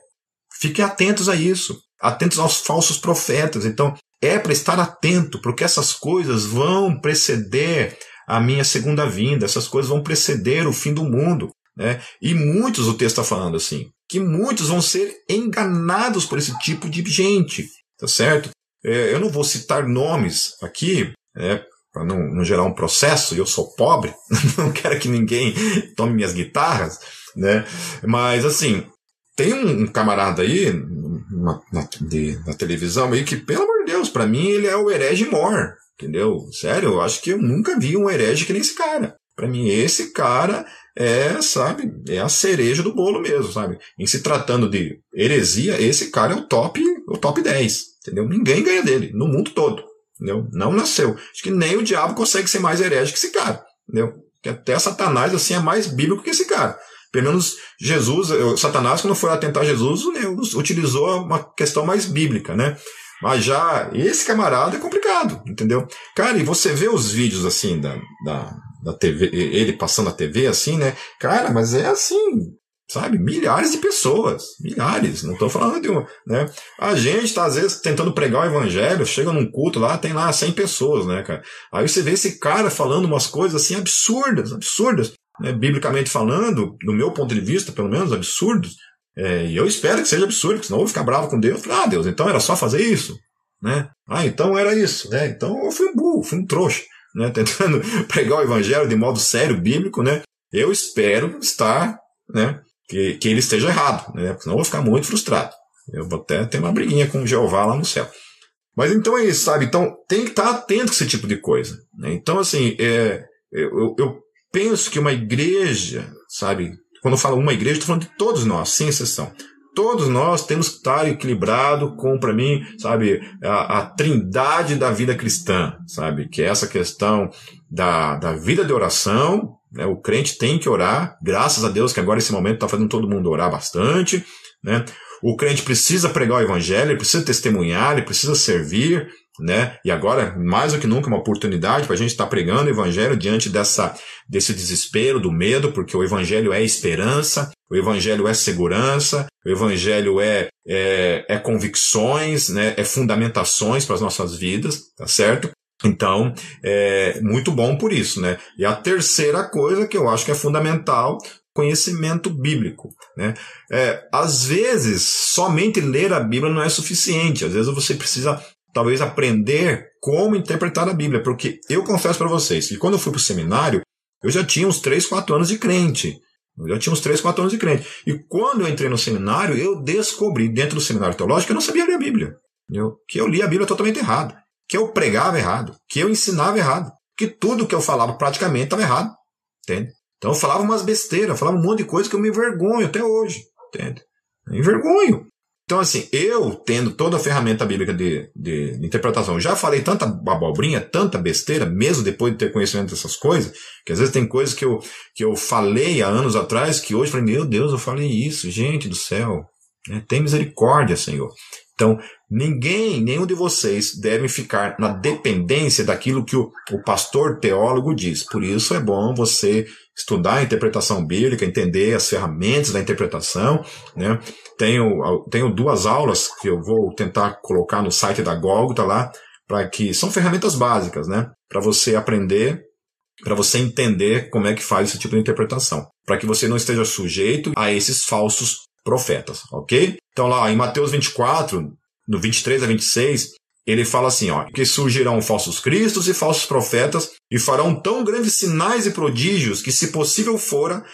fiquem atentos a isso atentos aos falsos profetas. Então, é para estar atento, porque essas coisas vão preceder a minha segunda vinda, essas coisas vão preceder o fim do mundo. Né? E muitos, o texto está falando assim, que muitos vão ser enganados por esse tipo de gente, tá certo? É, eu não vou citar nomes aqui, né, para não, não, gerar um processo, eu sou pobre, não quero que ninguém tome minhas guitarras, né? Mas assim, tem um, camarada aí na, na, de, na, televisão aí que, pelo amor de Deus, para mim ele é o herege mor, entendeu? Sério, eu acho que eu nunca vi um herege que nem esse cara. Para mim, esse cara é, sabe, é a cereja do bolo mesmo, sabe? Em se tratando de heresia, esse cara é o top, o top 10, entendeu? Ninguém ganha dele, no mundo todo, entendeu? Não nasceu. Acho que nem o diabo consegue ser mais herege que esse cara, entendeu? Que até Satanás, assim, é mais bíblico que esse cara. Pelo menos Jesus, Satanás, quando foi atentar Jesus, utilizou uma questão mais bíblica, né? Mas já esse camarada é complicado, entendeu? Cara, e você vê os vídeos assim da, da, da TV, ele passando a TV assim, né? Cara, mas é assim, sabe? Milhares de pessoas, milhares, não estou falando de uma, né? A gente está às vezes tentando pregar o evangelho, chega num culto lá, tem lá 100 pessoas, né, cara? Aí você vê esse cara falando umas coisas assim absurdas, absurdas né, biblicamente falando, do meu ponto de vista, pelo menos, absurdos. É, e eu espero que seja absurdo, senão eu vou ficar bravo com Deus. Ah, Deus, então era só fazer isso? Né? Ah, então era isso. Né? Então eu fui um burro, fui um trouxa, né? tentando pregar o evangelho de modo sério, bíblico. Né? Eu espero estar, né? que, que ele esteja errado, né? senão eu vou ficar muito frustrado. Eu vou até ter uma briguinha com Jeová lá no céu. Mas então é isso, sabe? Então tem que estar atento com esse tipo de coisa. Né? Então, assim, é, eu, eu penso que uma igreja, sabe? Quando eu falo uma igreja, estou falando de todos nós, sem exceção. Todos nós temos que estar equilibrado com, para mim, sabe, a, a, trindade da vida cristã, sabe? Que é essa questão da, da vida de oração, né? O crente tem que orar, graças a Deus que agora esse momento está fazendo todo mundo orar bastante, né? O crente precisa pregar o evangelho, ele precisa testemunhar, ele precisa servir, né? E agora, mais do que nunca, uma oportunidade para a gente estar tá pregando o evangelho diante dessa, desse desespero, do medo, porque o evangelho é esperança, o evangelho é segurança, o evangelho é, é, é convicções, né? É fundamentações para as nossas vidas, tá certo? Então, é muito bom por isso, né? E a terceira coisa que eu acho que é fundamental conhecimento bíblico. Né? É, às vezes, somente ler a Bíblia não é suficiente. Às vezes você precisa talvez aprender como interpretar a Bíblia, porque eu confesso para vocês que quando eu fui para o seminário, eu já tinha uns 3, 4 anos de crente. Eu já tinha uns 3, 4 anos de crente. E quando eu entrei no seminário, eu descobri, dentro do seminário teológico, que eu não sabia ler a Bíblia. Entendeu? Que eu lia a Bíblia totalmente errado. Que eu pregava errado. Que eu ensinava errado. Que tudo que eu falava praticamente estava errado. Entende? Então eu falava umas besteiras, falava um monte de coisa que eu me envergonho até hoje. Entende? Envergonho. Então, assim, eu tendo toda a ferramenta bíblica de, de, de, interpretação, já falei tanta abobrinha, tanta besteira, mesmo depois de ter conhecimento dessas coisas, que às vezes tem coisas que eu, que eu falei há anos atrás, que hoje eu falei, meu Deus, eu falei isso, gente do céu, né? tem misericórdia, Senhor. Então, ninguém, nenhum de vocês deve ficar na dependência daquilo que o, o pastor teólogo diz. Por isso é bom você estudar a interpretação bíblica, entender as ferramentas da interpretação, né? Tenho, tenho duas aulas que eu vou tentar colocar no site da Golgota lá, para que são ferramentas básicas, né? Para você aprender, para você entender como é que faz esse tipo de interpretação, para que você não esteja sujeito a esses falsos profetas, ok? Então lá em Mateus 24, no 23 a 26, ele fala assim, ó, que surgirão falsos cristos e falsos profetas e farão tão grandes sinais e prodígios que, se possível fora,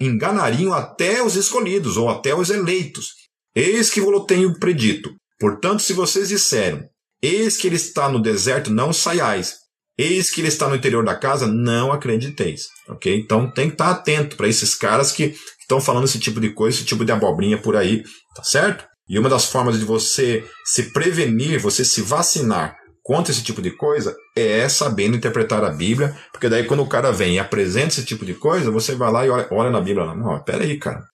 enganariam até os escolhidos ou até os eleitos. Eis que vos tenho predito. Portanto, se vocês disseram, eis que ele está no deserto, não saiais. Eis que ele está no interior da casa, não acrediteis. Ok? Então tem que estar atento para esses caras que estão falando esse tipo de coisa, esse tipo de abobrinha por aí, tá certo? E uma das formas de você se prevenir, você se vacinar contra esse tipo de coisa é sabendo interpretar a Bíblia, porque daí quando o cara vem e apresenta esse tipo de coisa, você vai lá e olha, olha na Bíblia, não, pera aí, cara,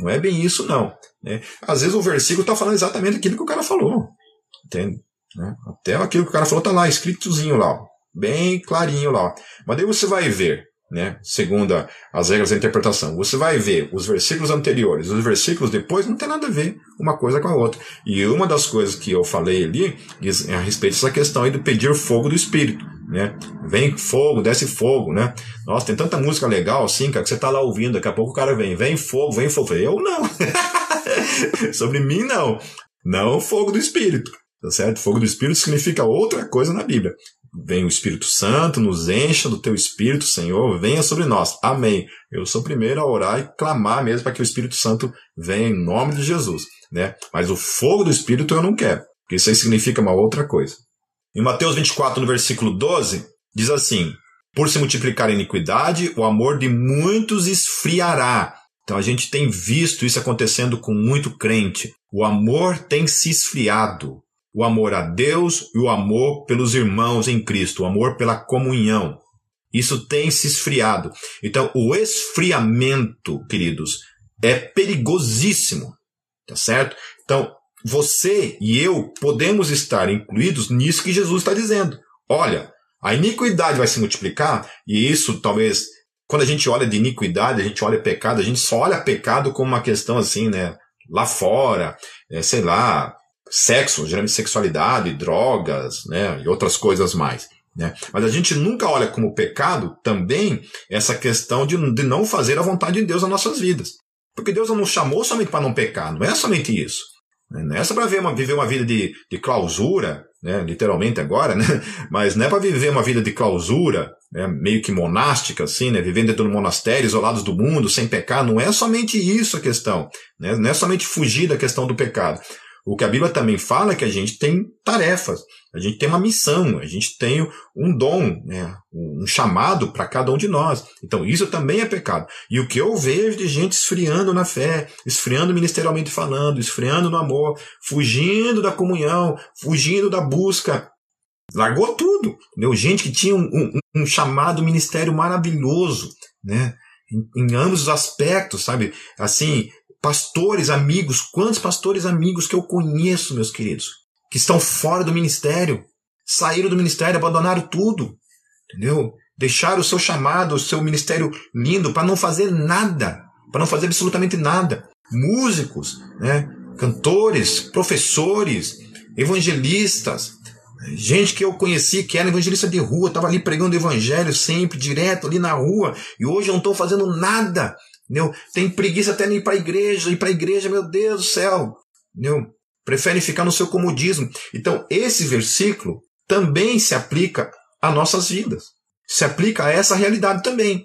não é bem isso não. Né? Às vezes o versículo está falando exatamente aquilo que o cara falou, entende? Né? Até aquilo que o cara falou está lá, escritozinho lá, bem clarinho lá. Mas daí você vai ver, né? Segundo as regras da interpretação. Você vai ver os versículos anteriores, os versículos depois, não tem nada a ver uma coisa com a outra. E uma das coisas que eu falei ali é a respeito dessa questão aí do pedir fogo do Espírito, né? Vem fogo, desce fogo, né? Nossa, tem tanta música legal assim, cara, que você tá lá ouvindo, daqui a pouco o cara vem, vem fogo, vem fogo. Eu não. Sobre mim, não. Não fogo do Espírito. Tá certo? Fogo do Espírito significa outra coisa na Bíblia. Vem o Espírito Santo, nos encha do teu Espírito, Senhor, venha sobre nós. Amém. Eu sou o primeiro a orar e clamar mesmo para que o Espírito Santo venha em nome de Jesus, né? Mas o fogo do Espírito eu não quero, porque isso aí significa uma outra coisa. Em Mateus 24, no versículo 12, diz assim: Por se multiplicar a iniquidade, o amor de muitos esfriará. Então a gente tem visto isso acontecendo com muito crente. O amor tem se esfriado o amor a Deus e o amor pelos irmãos em Cristo, o amor pela comunhão. Isso tem se esfriado. Então, o esfriamento, queridos, é perigosíssimo, tá certo? Então, você e eu podemos estar incluídos nisso que Jesus está dizendo. Olha, a iniquidade vai se multiplicar, e isso talvez, quando a gente olha de iniquidade, a gente olha pecado, a gente só olha pecado como uma questão assim, né? Lá fora, é, sei lá, sexo, geralmente sexualidade, drogas, né, e outras coisas mais. Né? Mas a gente nunca olha como pecado também essa questão de, de não fazer a vontade de Deus nas nossas vidas. Porque Deus não nos chamou somente para não pecar, não é somente isso. Não é só para viver uma vida de, de clausura, né? literalmente agora, né? mas não é para viver uma vida de clausura, né? meio que monástica, assim, né? vivendo dentro do monastério, isolados do mundo, sem pecar. Não é somente isso a questão. Né? Não é somente fugir da questão do pecado. O que a Bíblia também fala é que a gente tem tarefas, a gente tem uma missão, a gente tem um dom, né, um chamado para cada um de nós. Então isso também é pecado. E o que eu vejo de gente esfriando na fé, esfriando ministerialmente falando, esfriando no amor, fugindo da comunhão, fugindo da busca, largou tudo. Entendeu? Gente que tinha um, um, um chamado ministério maravilhoso, né? Em, em ambos os aspectos, sabe? Assim, pastores, amigos, quantos pastores amigos que eu conheço, meus queridos, que estão fora do ministério, saíram do ministério, abandonaram tudo, entendeu? Deixaram o seu chamado, o seu ministério lindo para não fazer nada, para não fazer absolutamente nada. Músicos, né? cantores, professores, evangelistas, gente que eu conheci que era evangelista de rua, estava ali pregando o evangelho sempre, direto ali na rua, e hoje eu não estou fazendo nada Entendeu? Tem preguiça até de ir para a igreja, ir para a igreja, meu Deus do céu. Entendeu? Preferem ficar no seu comodismo. Então, esse versículo também se aplica a nossas vidas. Se aplica a essa realidade também.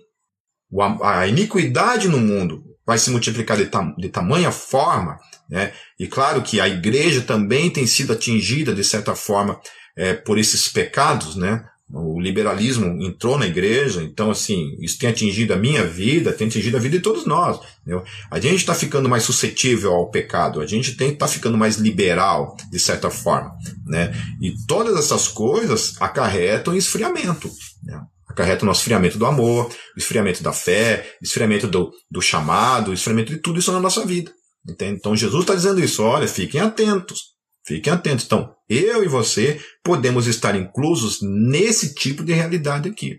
A iniquidade no mundo vai se multiplicar de, tam de tamanha forma, né? e claro que a igreja também tem sido atingida, de certa forma, é, por esses pecados, né? O liberalismo entrou na igreja, então, assim, isso tem atingido a minha vida, tem atingido a vida de todos nós. Entendeu? A gente está ficando mais suscetível ao pecado, a gente está ficando mais liberal, de certa forma. Né? E todas essas coisas acarretam esfriamento. Né? Acarretam o esfriamento do amor, o esfriamento da fé, o esfriamento do, do chamado, o esfriamento de tudo isso na nossa vida. Entende? Então, Jesus está dizendo isso: olha, fiquem atentos. Fiquem atentos. Então, eu e você podemos estar inclusos nesse tipo de realidade aqui.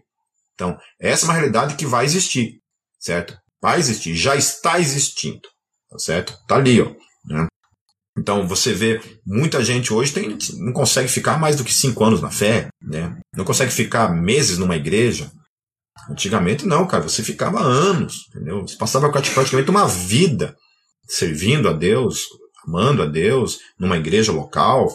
Então, essa é uma realidade que vai existir, certo? Vai existir, já está existindo, tá certo? Tá ali, ó. Né? Então, você vê, muita gente hoje tem, não consegue ficar mais do que cinco anos na fé, né? Não consegue ficar meses numa igreja. Antigamente, não, cara, você ficava anos, entendeu? Você passava praticamente uma vida servindo a Deus, amando a Deus, numa igreja local,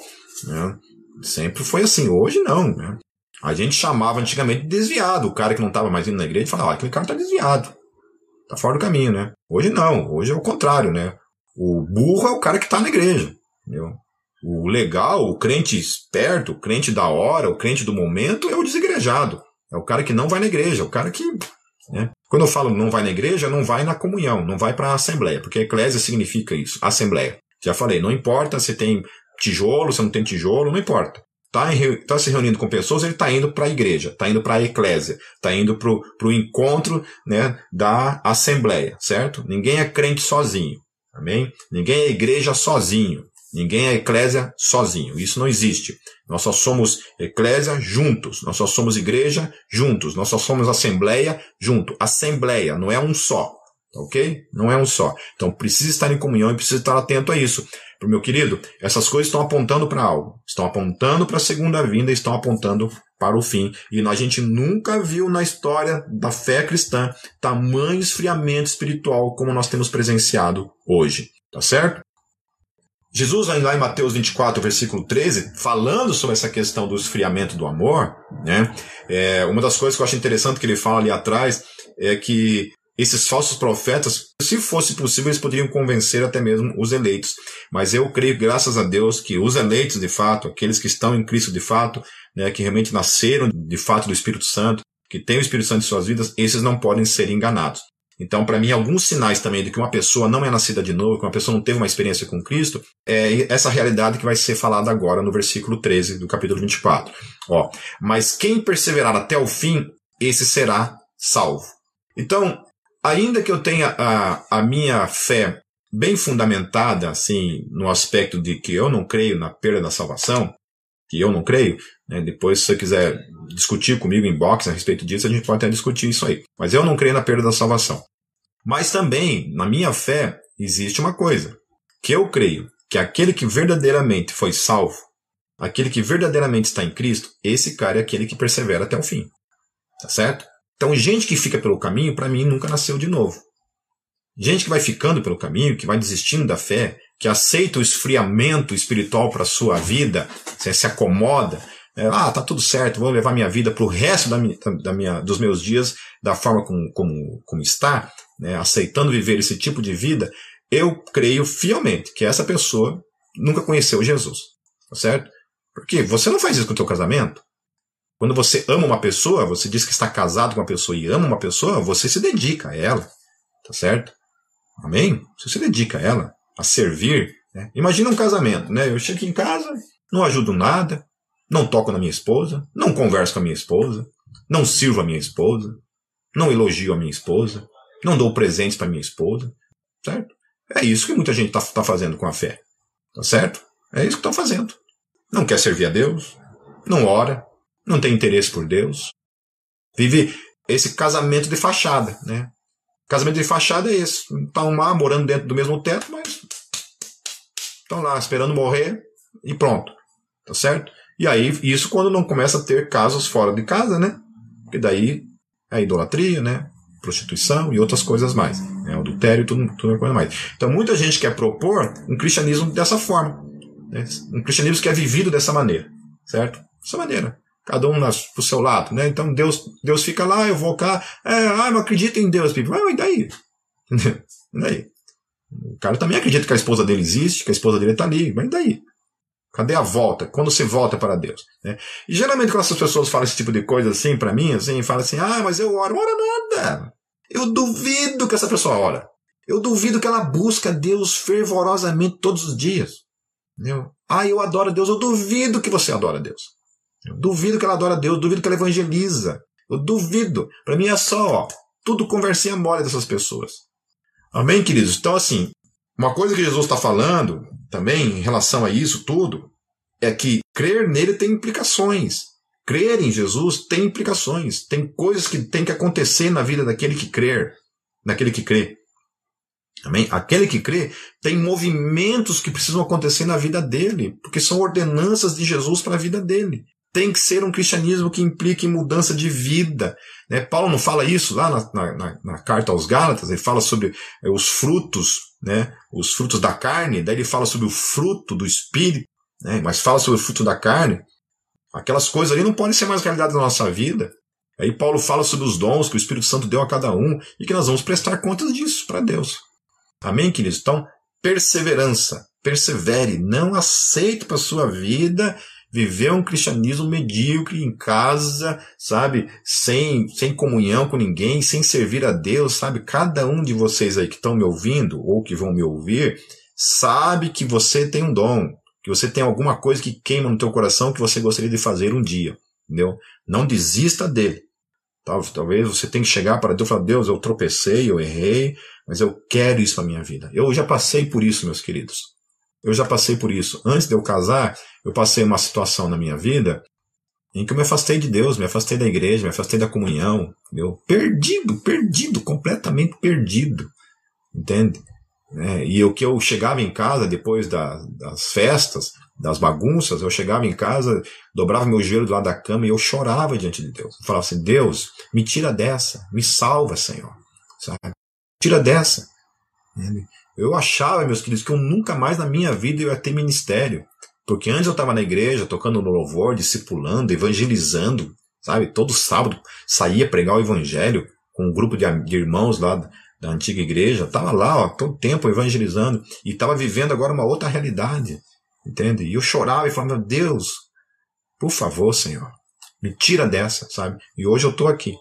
né? Sempre foi assim. Hoje não, né? A gente chamava antigamente de desviado. O cara que não estava mais indo na igreja falava, ah, aquele cara está desviado. Está fora do caminho, né? Hoje não. Hoje é o contrário, né? O burro é o cara que está na igreja. Entendeu? O legal, o crente esperto, o crente da hora, o crente do momento é o desigrejado. É o cara que não vai na igreja, é o cara que. Né? Quando eu falo não vai na igreja, não vai na comunhão, não vai para a assembleia, porque eclésia significa isso, assembleia. Já falei, não importa se tem tijolo, se não tem tijolo, não importa. Está tá se reunindo com pessoas, ele está indo para a igreja, está indo para a eclésia, está indo para o encontro né, da assembleia, certo? Ninguém é crente sozinho, amém? Ninguém é igreja sozinho. Ninguém é eclésia sozinho. Isso não existe. Nós só somos eclésia juntos. Nós só somos igreja juntos. Nós só somos assembleia junto. Assembleia não é um só. Ok? Não é um só. Então precisa estar em comunhão e precisa estar atento a isso. Meu querido, essas coisas estão apontando para algo. Estão apontando para a segunda vinda, estão apontando para o fim. E a gente nunca viu na história da fé cristã tamanho esfriamento espiritual como nós temos presenciado hoje. Tá certo? Jesus, lá em Mateus 24, versículo 13, falando sobre essa questão do esfriamento do amor, né? É, uma das coisas que eu acho interessante que ele fala ali atrás é que esses falsos profetas, se fosse possível, eles poderiam convencer até mesmo os eleitos. Mas eu creio, graças a Deus, que os eleitos de fato, aqueles que estão em Cristo de fato, né, que realmente nasceram de fato do Espírito Santo, que têm o Espírito Santo em suas vidas, esses não podem ser enganados. Então, para mim, alguns sinais também de que uma pessoa não é nascida de novo, que uma pessoa não teve uma experiência com Cristo, é essa realidade que vai ser falada agora no versículo 13 do capítulo 24. Ó, mas quem perseverar até o fim, esse será salvo. Então, ainda que eu tenha a, a minha fé bem fundamentada, assim, no aspecto de que eu não creio na perda da salvação, que eu não creio, né, depois se você quiser discutir comigo em box a respeito disso, a gente pode até discutir isso aí. Mas eu não creio na perda da salvação. Mas também, na minha fé, existe uma coisa, que eu creio que aquele que verdadeiramente foi salvo, aquele que verdadeiramente está em Cristo, esse cara é aquele que persevera até o fim. Tá certo? Então, gente que fica pelo caminho, para mim, nunca nasceu de novo. Gente que vai ficando pelo caminho, que vai desistindo da fé, que aceita o esfriamento espiritual para sua vida, se acomoda, é, ah, tá tudo certo, vou levar minha vida para o resto da minha, da minha, dos meus dias da forma como, como, como está, né, aceitando viver esse tipo de vida, eu creio fielmente que essa pessoa nunca conheceu Jesus, tá certo? Porque você não faz isso com o teu casamento. Quando você ama uma pessoa, você diz que está casado com uma pessoa e ama uma pessoa, você se dedica a ela, tá certo? Amém? Você se dedica a ela, a servir. Né? Imagina um casamento, né? Eu chego em casa, não ajudo nada, não toco na minha esposa, não converso com a minha esposa, não sirvo a minha esposa, não elogio a minha esposa, não dou presentes para minha esposa, certo? É isso que muita gente está tá fazendo com a fé, tá certo? É isso que estão fazendo. Não quer servir a Deus, não ora, não tem interesse por Deus, vive esse casamento de fachada, né? Casamento de fachada é esse. Estão lá morando dentro do mesmo teto, mas estão lá esperando morrer e pronto. Tá certo? E aí, isso quando não começa a ter casos fora de casa, né? Porque daí é idolatria, né? Prostituição e outras coisas mais. Né? Adultério e tudo, tudo coisa mais. Então muita gente quer propor um cristianismo dessa forma. Né? Um cristianismo que é vivido dessa maneira. Certo? Dessa maneira. Cada um nas, pro seu lado, né? Então Deus, Deus fica lá, eu vou cá. É, ah, não acredito em Deus. Mas e daí? e daí? O cara também acredita que a esposa dele existe, que a esposa dele está ali. Mas e daí? Cadê a volta? Quando se volta para Deus? Né? E geralmente quando essas pessoas falam esse tipo de coisa assim para mim, assim, falam assim, ah, mas eu oro, ora nada. Eu duvido que essa pessoa ora. Eu duvido que ela busca Deus fervorosamente todos os dias. Entendeu? Ah, eu adoro Deus. Eu duvido que você adora Deus. Eu duvido que ela adora Deus. Eu duvido que ela evangeliza. Eu duvido. Para mim é só, ó, tudo conversinha mole dessas pessoas. Amém, queridos? Então, assim, uma coisa que Jesus está falando também em relação a isso tudo é que crer nele tem implicações. Crer em Jesus tem implicações. Tem coisas que tem que acontecer na vida daquele que crer, daquele que crê. Amém? Aquele que crê tem movimentos que precisam acontecer na vida dele, porque são ordenanças de Jesus para a vida dele. Tem que ser um cristianismo que implique mudança de vida. Né? Paulo não fala isso lá na, na, na carta aos Gálatas, ele fala sobre eh, os frutos né, os frutos da carne, daí ele fala sobre o fruto do espírito, né? mas fala sobre o fruto da carne, aquelas coisas ali não podem ser mais realidade da nossa vida. Aí Paulo fala sobre os dons que o Espírito Santo deu a cada um e que nós vamos prestar contas disso para Deus. Amém, queridos? Então, perseverança, persevere, não aceite para sua vida viver um cristianismo medíocre em casa, sabe? Sem, sem comunhão com ninguém, sem servir a Deus, sabe? Cada um de vocês aí que estão me ouvindo ou que vão me ouvir, sabe que você tem um dom, que você tem alguma coisa que queima no teu coração que você gostaria de fazer um dia, entendeu? Não desista dele. Talvez você tenha que chegar para Deus e falar, Deus, eu tropecei, eu errei, mas eu quero isso para minha vida. Eu já passei por isso, meus queridos. Eu já passei por isso. Antes de eu casar, eu passei uma situação na minha vida em que eu me afastei de Deus, me afastei da igreja, me afastei da comunhão, entendeu? Perdido, perdido, completamente perdido, entende? É, e o que eu chegava em casa depois da, das festas, das bagunças, eu chegava em casa, dobrava meu joelho do lado da cama e eu chorava diante de Deus. Eu falava assim: Deus, me tira dessa, me salva, Senhor. Sabe? Tira dessa. Eu achava, meus queridos, que eu nunca mais na minha vida ia ter ministério. Porque antes eu estava na igreja, tocando no louvor, discipulando, evangelizando, sabe? Todo sábado saía pregar o evangelho com um grupo de, irmãos lá da antiga igreja. Estava lá, ó, todo tempo evangelizando. E estava vivendo agora uma outra realidade. Entende? E eu chorava e falava, meu Deus, por favor, Senhor, me tira dessa, sabe? E hoje eu estou aqui.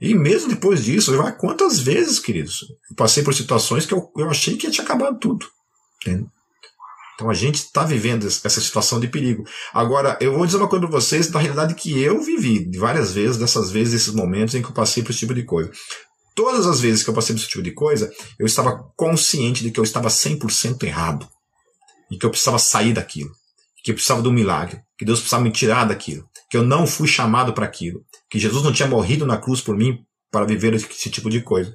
E mesmo depois disso, vai quantas vezes, queridos? Eu passei por situações que eu, eu achei que ia te acabado tudo. Entende? Então a gente está vivendo essa situação de perigo. Agora, eu vou dizer uma coisa para vocês da realidade que eu vivi várias vezes, dessas vezes, desses momentos em que eu passei por esse tipo de coisa. Todas as vezes que eu passei por esse tipo de coisa, eu estava consciente de que eu estava 100% errado. E que eu precisava sair daquilo. Que eu precisava de um milagre. Que Deus precisava me tirar daquilo. Que eu não fui chamado para aquilo que Jesus não tinha morrido na cruz por mim para viver esse tipo de coisa.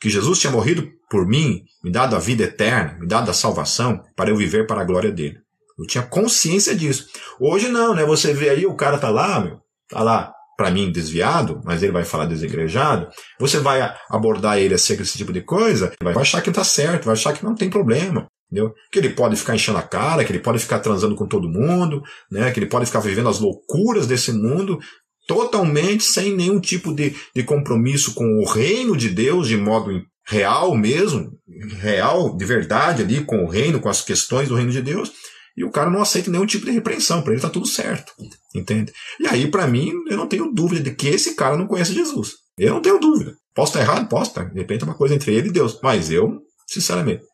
Que Jesus tinha morrido por mim, me dado a vida eterna, me dado a salvação, para eu viver para a glória dele. Eu tinha consciência disso. Hoje não, né? Você vê aí, o cara tá lá, meu, tá lá, para mim, desviado, mas ele vai falar desegrejado. Você vai abordar ele acerca desse tipo de coisa, vai achar que tá certo, vai achar que não tem problema. Entendeu? Que ele pode ficar enchendo a cara, que ele pode ficar transando com todo mundo, né? que ele pode ficar vivendo as loucuras desse mundo, totalmente sem nenhum tipo de, de compromisso com o reino de Deus, de modo real mesmo, real, de verdade ali, com o reino, com as questões do reino de Deus, e o cara não aceita nenhum tipo de repreensão, para ele tá tudo certo, entende? E aí, para mim, eu não tenho dúvida de que esse cara não conhece Jesus. Eu não tenho dúvida. Posso estar errado? Posso estar. De repente é uma coisa entre ele e Deus. Mas eu, sinceramente,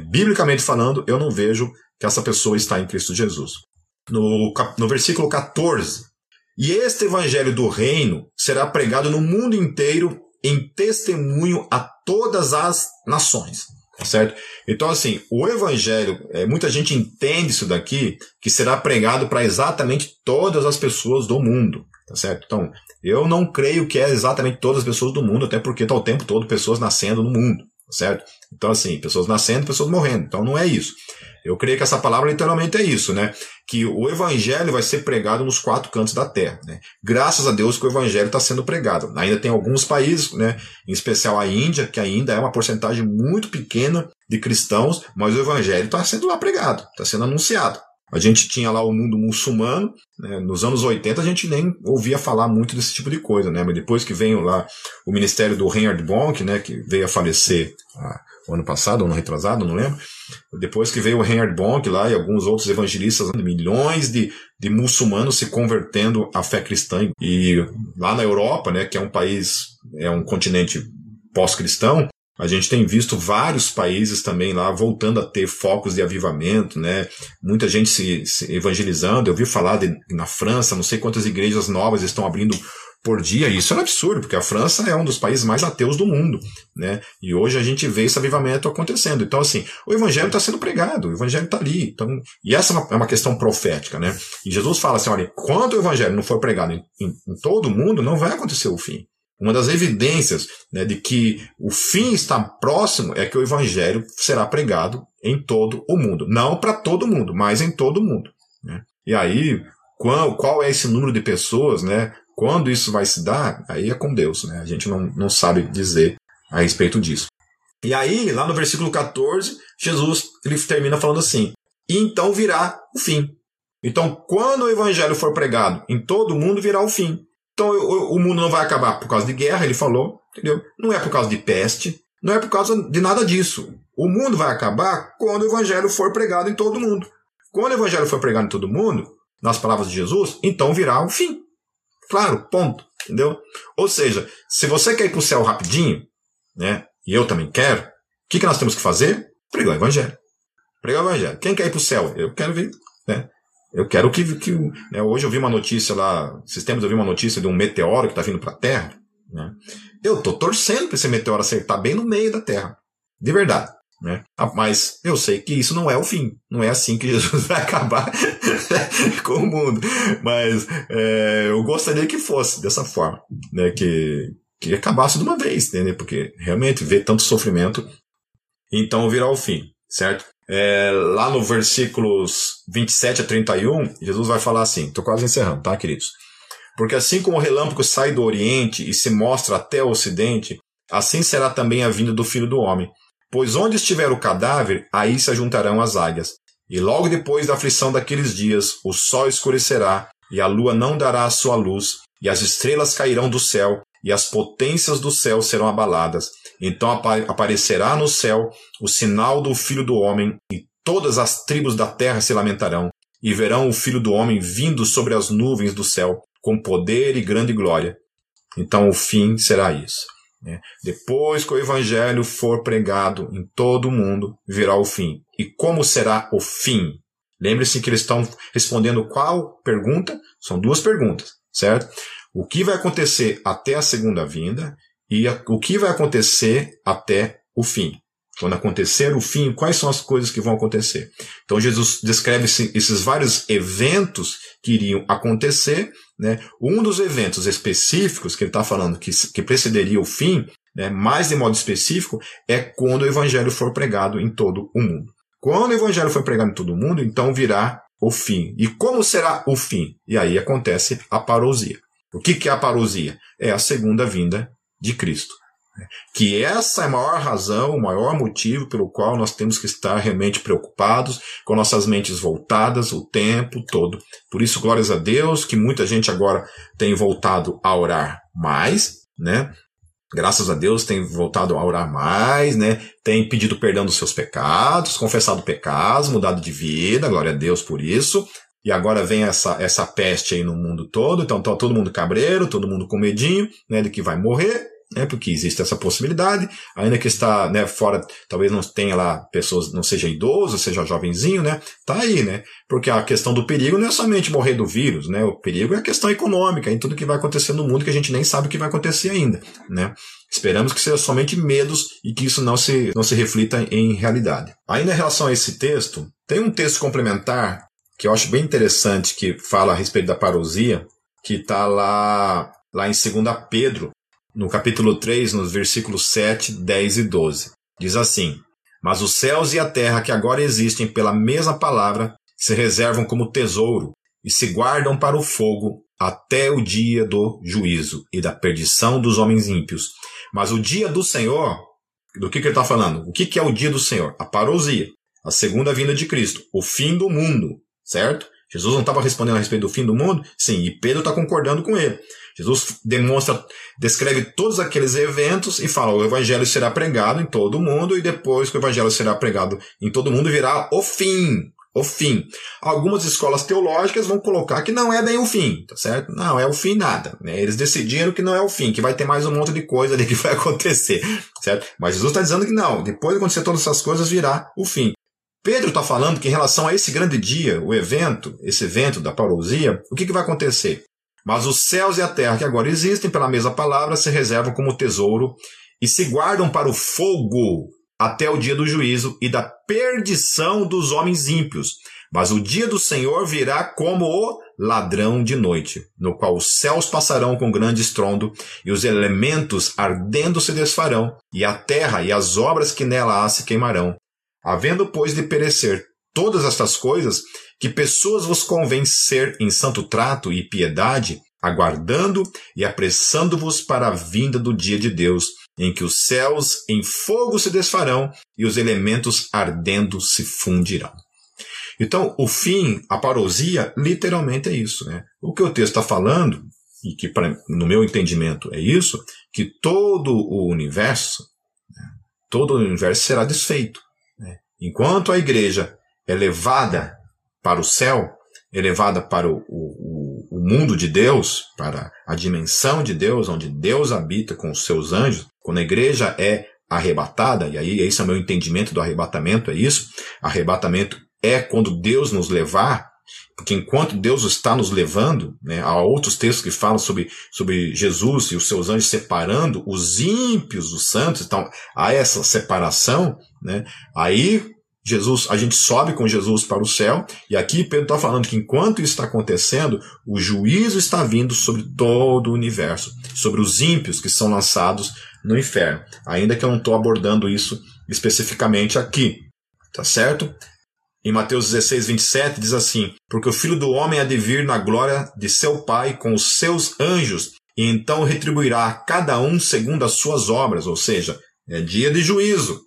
biblicamente falando, eu não vejo que essa pessoa está em Cristo Jesus. No, no versículo 14, e este evangelho do reino será pregado no mundo inteiro em testemunho a todas as nações. Tá certo? Então, assim, o evangelho, é, muita gente entende isso daqui, que será pregado para exatamente todas as pessoas do mundo. Tá certo? Então, eu não creio que é exatamente todas as pessoas do mundo, até porque está o tempo todo pessoas nascendo no mundo. Tá certo? Então, assim, pessoas nascendo, pessoas morrendo. Então, não é isso. Eu creio que essa palavra literalmente é isso, né? Que o evangelho vai ser pregado nos quatro cantos da terra. Né? Graças a Deus que o evangelho está sendo pregado. Ainda tem alguns países, né? Em especial a Índia, que ainda é uma porcentagem muito pequena de cristãos, mas o evangelho está sendo lá pregado, está sendo anunciado. A gente tinha lá o mundo muçulmano, né? nos anos 80 a gente nem ouvia falar muito desse tipo de coisa, né? Mas depois que veio lá o ministério do Reinhard Bonk, né? Que veio a falecer ah, o ano passado, ou ano retrasado, não lembro. Depois que veio o Reinhard Bonk lá e alguns outros evangelistas, milhões de, de muçulmanos se convertendo à fé cristã. E lá na Europa, né, que é um país, é um continente pós-cristão, a gente tem visto vários países também lá voltando a ter focos de avivamento, né? Muita gente se, se evangelizando. Eu vi falar de, na França, não sei quantas igrejas novas estão abrindo por dia. E isso é um absurdo, porque a França é um dos países mais ateus do mundo, né? E hoje a gente vê esse avivamento acontecendo. Então, assim, o evangelho está sendo pregado, o evangelho está ali. Então, e essa é uma, é uma, questão profética, né? E Jesus fala assim: olha, quando o evangelho não for pregado em, em, em todo mundo, não vai acontecer o fim. Uma das evidências né, de que o fim está próximo é que o evangelho será pregado em todo o mundo. Não para todo mundo, mas em todo o mundo. Né? E aí, qual, qual é esse número de pessoas, né? Quando isso vai se dar, aí é com Deus, né? A gente não, não sabe dizer a respeito disso. E aí, lá no versículo 14, Jesus ele termina falando assim: e então virá o fim. Então, quando o evangelho for pregado em todo o mundo, virá o fim. Então, o, o mundo não vai acabar por causa de guerra, ele falou, entendeu? Não é por causa de peste, não é por causa de nada disso. O mundo vai acabar quando o evangelho for pregado em todo mundo. Quando o evangelho for pregado em todo mundo, nas palavras de Jesus, então virá o fim. Claro, ponto. Entendeu? Ou seja, se você quer ir para o céu rapidinho, né? E eu também quero, o que, que nós temos que fazer? Pregar o evangelho. Pregar o evangelho. Quem quer ir para o céu? Eu quero vir, né? Eu quero que. que né? Hoje eu vi uma notícia lá, sistemas eu vi uma notícia de um meteoro que está vindo para a Terra. Né? Eu estou torcendo para esse meteoro acertar bem no meio da Terra. De verdade. Né? Ah, mas eu sei que isso não é o fim. Não é assim que Jesus vai acabar com o mundo. Mas é, eu gostaria que fosse dessa forma. Né? Que, que acabasse de uma vez. Né? Porque realmente ver tanto sofrimento. Então virá o fim. Certo? É, lá no versículos 27 a 31, Jesus vai falar assim. Estou quase encerrando, tá, queridos? Porque assim como o relâmpago sai do Oriente e se mostra até o Ocidente, assim será também a vinda do Filho do Homem. Pois onde estiver o cadáver, aí se ajuntarão as águias. E logo depois da aflição daqueles dias, o sol escurecerá, e a lua não dará a sua luz, e as estrelas cairão do céu, e as potências do céu serão abaladas. Então aparecerá no céu o sinal do Filho do Homem, e todas as tribos da terra se lamentarão, e verão o Filho do Homem vindo sobre as nuvens do céu, com poder e grande glória. Então o fim será isso. Né? Depois que o evangelho for pregado em todo o mundo, virá o fim. E como será o fim? Lembre-se que eles estão respondendo qual pergunta? São duas perguntas, certo? O que vai acontecer até a segunda vinda e o que vai acontecer até o fim. Quando acontecer o fim, quais são as coisas que vão acontecer? Então Jesus descreve esses vários eventos que iriam acontecer né? Um dos eventos específicos que ele está falando que, que precederia o fim, né, mais de modo específico, é quando o evangelho for pregado em todo o mundo. Quando o evangelho for pregado em todo o mundo, então virá o fim. E como será o fim? E aí acontece a parousia. O que, que é a parousia? É a segunda vinda de Cristo. Que essa é a maior razão, o maior motivo pelo qual nós temos que estar realmente preocupados, com nossas mentes voltadas o tempo todo. Por isso, glórias a Deus, que muita gente agora tem voltado a orar mais, né? Graças a Deus tem voltado a orar mais, né? Tem pedido perdão dos seus pecados, confessado pecados, mudado de vida, glória a Deus por isso. E agora vem essa, essa peste aí no mundo todo, então tá todo mundo cabreiro, todo mundo com medinho, né, de que vai morrer, né, porque existe essa possibilidade, ainda que está né, fora, talvez não tenha lá pessoas, não seja idoso, seja jovenzinho, né, tá aí, né, porque a questão do perigo não é somente morrer do vírus, né, o perigo é a questão econômica, em tudo que vai acontecer no mundo que a gente nem sabe o que vai acontecer ainda, né. Esperamos que seja somente medos e que isso não se, não se reflita em realidade. Ainda em relação a esse texto, tem um texto complementar que eu acho bem interessante que fala a respeito da parousia, que está lá, lá em 2 Pedro, no capítulo 3, nos versículos 7, 10 e 12. Diz assim: Mas os céus e a terra que agora existem pela mesma palavra se reservam como tesouro e se guardam para o fogo até o dia do juízo e da perdição dos homens ímpios. Mas o dia do Senhor, do que, que ele está falando? O que, que é o dia do Senhor? A parousia, a segunda vinda de Cristo, o fim do mundo, certo? Jesus não estava respondendo a respeito do fim do mundo? Sim, e Pedro está concordando com ele. Jesus demonstra, descreve todos aqueles eventos e fala: o evangelho será pregado em todo mundo, e depois que o evangelho será pregado em todo mundo, virá o fim. O fim. Algumas escolas teológicas vão colocar que não é bem o fim, tá certo? Não, é o fim nada. Né? Eles decidiram que não é o fim, que vai ter mais um monte de coisa ali que vai acontecer, certo? Mas Jesus está dizendo que não, depois de acontecer todas essas coisas, virá o fim. Pedro está falando que em relação a esse grande dia, o evento, esse evento da parousia, o que, que vai acontecer? Mas os céus e a terra que agora existem pela mesma palavra se reservam como tesouro e se guardam para o fogo até o dia do juízo e da perdição dos homens ímpios. Mas o dia do Senhor virá como o ladrão de noite, no qual os céus passarão com grande estrondo, e os elementos ardendo se desfarão, e a terra e as obras que nela há se queimarão. Havendo, pois, de perecer todas estas coisas, que pessoas vos convém ser em santo trato e piedade, aguardando e apressando-vos para a vinda do dia de Deus, em que os céus em fogo se desfarão e os elementos ardendo se fundirão. Então, o fim, a parousia, literalmente é isso. Né? O que o texto está falando, e que pra, no meu entendimento é isso, que todo o universo, né, todo o universo será desfeito. Né? Enquanto a igreja é levada para o céu, é levada para o, o, o mundo de Deus, para a dimensão de Deus, onde Deus habita com os seus anjos, quando a igreja é arrebatada, e aí esse é o meu entendimento do arrebatamento, é isso. Arrebatamento é quando Deus nos levar, porque enquanto Deus está nos levando, né, há outros textos que falam sobre, sobre Jesus e os seus anjos separando os ímpios dos santos, então há essa separação, né, aí Jesus, a gente sobe com Jesus para o céu, e aqui Pedro está falando que enquanto isso está acontecendo, o juízo está vindo sobre todo o universo, sobre os ímpios que são lançados no inferno. Ainda que eu não estou abordando isso especificamente aqui, tá certo? Em Mateus 16, 27 diz assim: Porque o filho do homem há de vir na glória de seu Pai com os seus anjos, e então retribuirá a cada um segundo as suas obras, ou seja, é dia de juízo.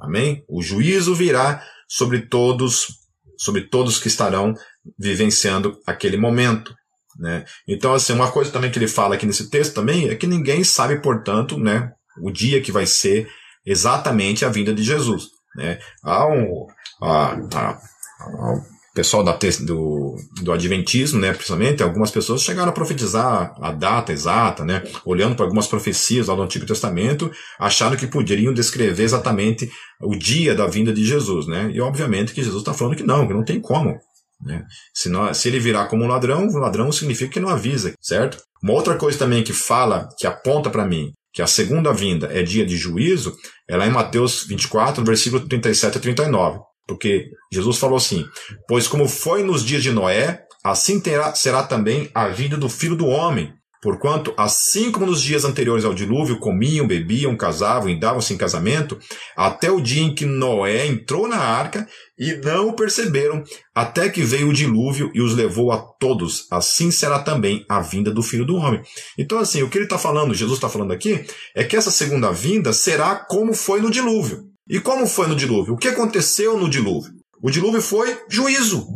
Amém? O juízo virá sobre todos, sobre todos que estarão vivenciando aquele momento. Né? Então, assim, uma coisa também que ele fala aqui nesse texto também é que ninguém sabe, portanto, né, o dia que vai ser exatamente a vinda de Jesus. Né? Há um, a, a, o pessoal da, do, do Adventismo, né, principalmente, algumas pessoas chegaram a profetizar a data exata, né, olhando para algumas profecias lá do Antigo Testamento, acharam que poderiam descrever exatamente o dia da vinda de Jesus, né, e obviamente que Jesus está falando que não, que não tem como, né, se, não, se ele virar como um ladrão, o ladrão significa que não avisa, certo? Uma outra coisa também que fala, que aponta para mim, que a segunda vinda é dia de juízo, é lá em Mateus 24, versículo 37 a 39. Porque Jesus falou assim: Pois como foi nos dias de Noé, assim terá, será também a vida do filho do homem. Porquanto, assim como nos dias anteriores ao dilúvio, comiam, bebiam, casavam e davam-se em casamento, até o dia em que Noé entrou na arca e não o perceberam, até que veio o dilúvio e os levou a todos. Assim será também a vinda do Filho do Homem. Então, assim, o que ele está falando, Jesus está falando aqui, é que essa segunda vinda será como foi no dilúvio. E como foi no dilúvio? O que aconteceu no dilúvio? O dilúvio foi juízo.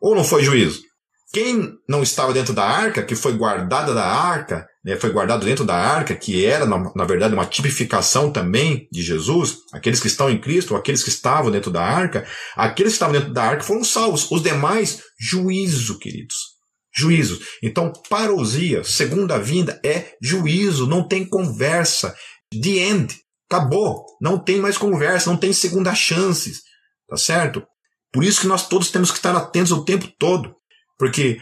Ou não foi juízo? Quem não estava dentro da arca, que foi guardada da arca, né, foi guardado dentro da arca, que era, na, na, verdade, uma tipificação também de Jesus, aqueles que estão em Cristo, aqueles que estavam dentro da arca, aqueles que estavam dentro da arca foram salvos. Os demais, juízo, queridos. Juízo. Então, parousia, segunda vinda, é juízo, não tem conversa. The end. Acabou. Não tem mais conversa, não tem segunda chances. Tá certo? Por isso que nós todos temos que estar atentos o tempo todo. Porque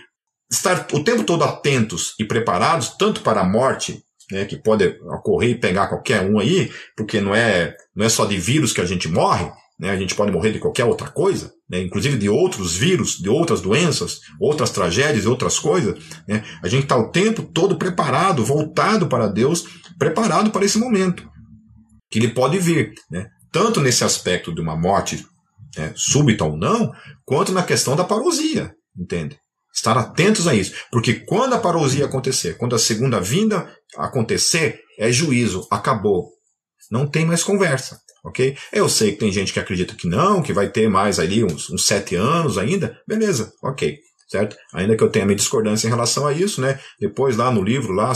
estar o tempo todo atentos e preparados, tanto para a morte, né, que pode ocorrer e pegar qualquer um aí, porque não é, não é só de vírus que a gente morre, né, a gente pode morrer de qualquer outra coisa, né, inclusive de outros vírus, de outras doenças, outras tragédias outras coisas. Né, a gente está o tempo todo preparado, voltado para Deus, preparado para esse momento, que ele pode vir. Né, tanto nesse aspecto de uma morte né, súbita ou não, quanto na questão da parousia, entende? Estar atentos a isso. Porque quando a parousia acontecer, quando a segunda vinda acontecer, é juízo. Acabou. Não tem mais conversa. Ok? Eu sei que tem gente que acredita que não, que vai ter mais ali uns, uns sete anos ainda. Beleza, ok. Certo? Ainda que eu tenha minha discordância em relação a isso, né? Depois lá no livro, lá,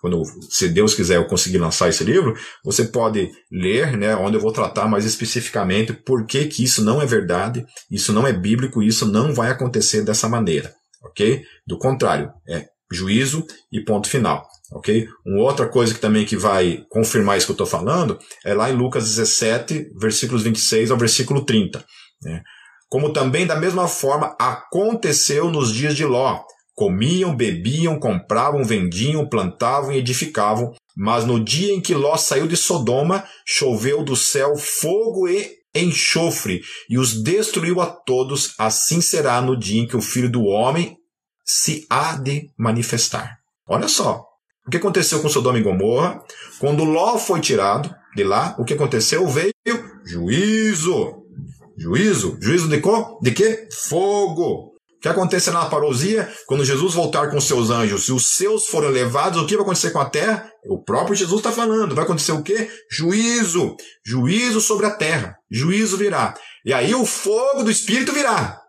quando, se Deus quiser eu conseguir lançar esse livro, você pode ler, né, onde eu vou tratar mais especificamente por que, que isso não é verdade, isso não é bíblico, isso não vai acontecer dessa maneira, ok? Do contrário, é juízo e ponto final, ok? Uma outra coisa que também que vai confirmar isso que eu estou falando é lá em Lucas 17, versículos 26 ao versículo 30, né? Como também da mesma forma aconteceu nos dias de Ló, Comiam, bebiam, compravam, vendiam, plantavam e edificavam. Mas no dia em que Ló saiu de Sodoma, choveu do céu fogo e enxofre, e os destruiu a todos. Assim será no dia em que o filho do homem se há de manifestar. Olha só. O que aconteceu com Sodoma e Gomorra? Quando Ló foi tirado de lá, o que aconteceu? Veio juízo. Juízo. Juízo de quê? De quê? Fogo. Que acontecerá na parousia? Quando Jesus voltar com seus anjos e os seus forem levados, o que vai acontecer com a terra? O próprio Jesus está falando. Vai acontecer o quê? Juízo. Juízo sobre a terra. Juízo virá. E aí o fogo do Espírito virá.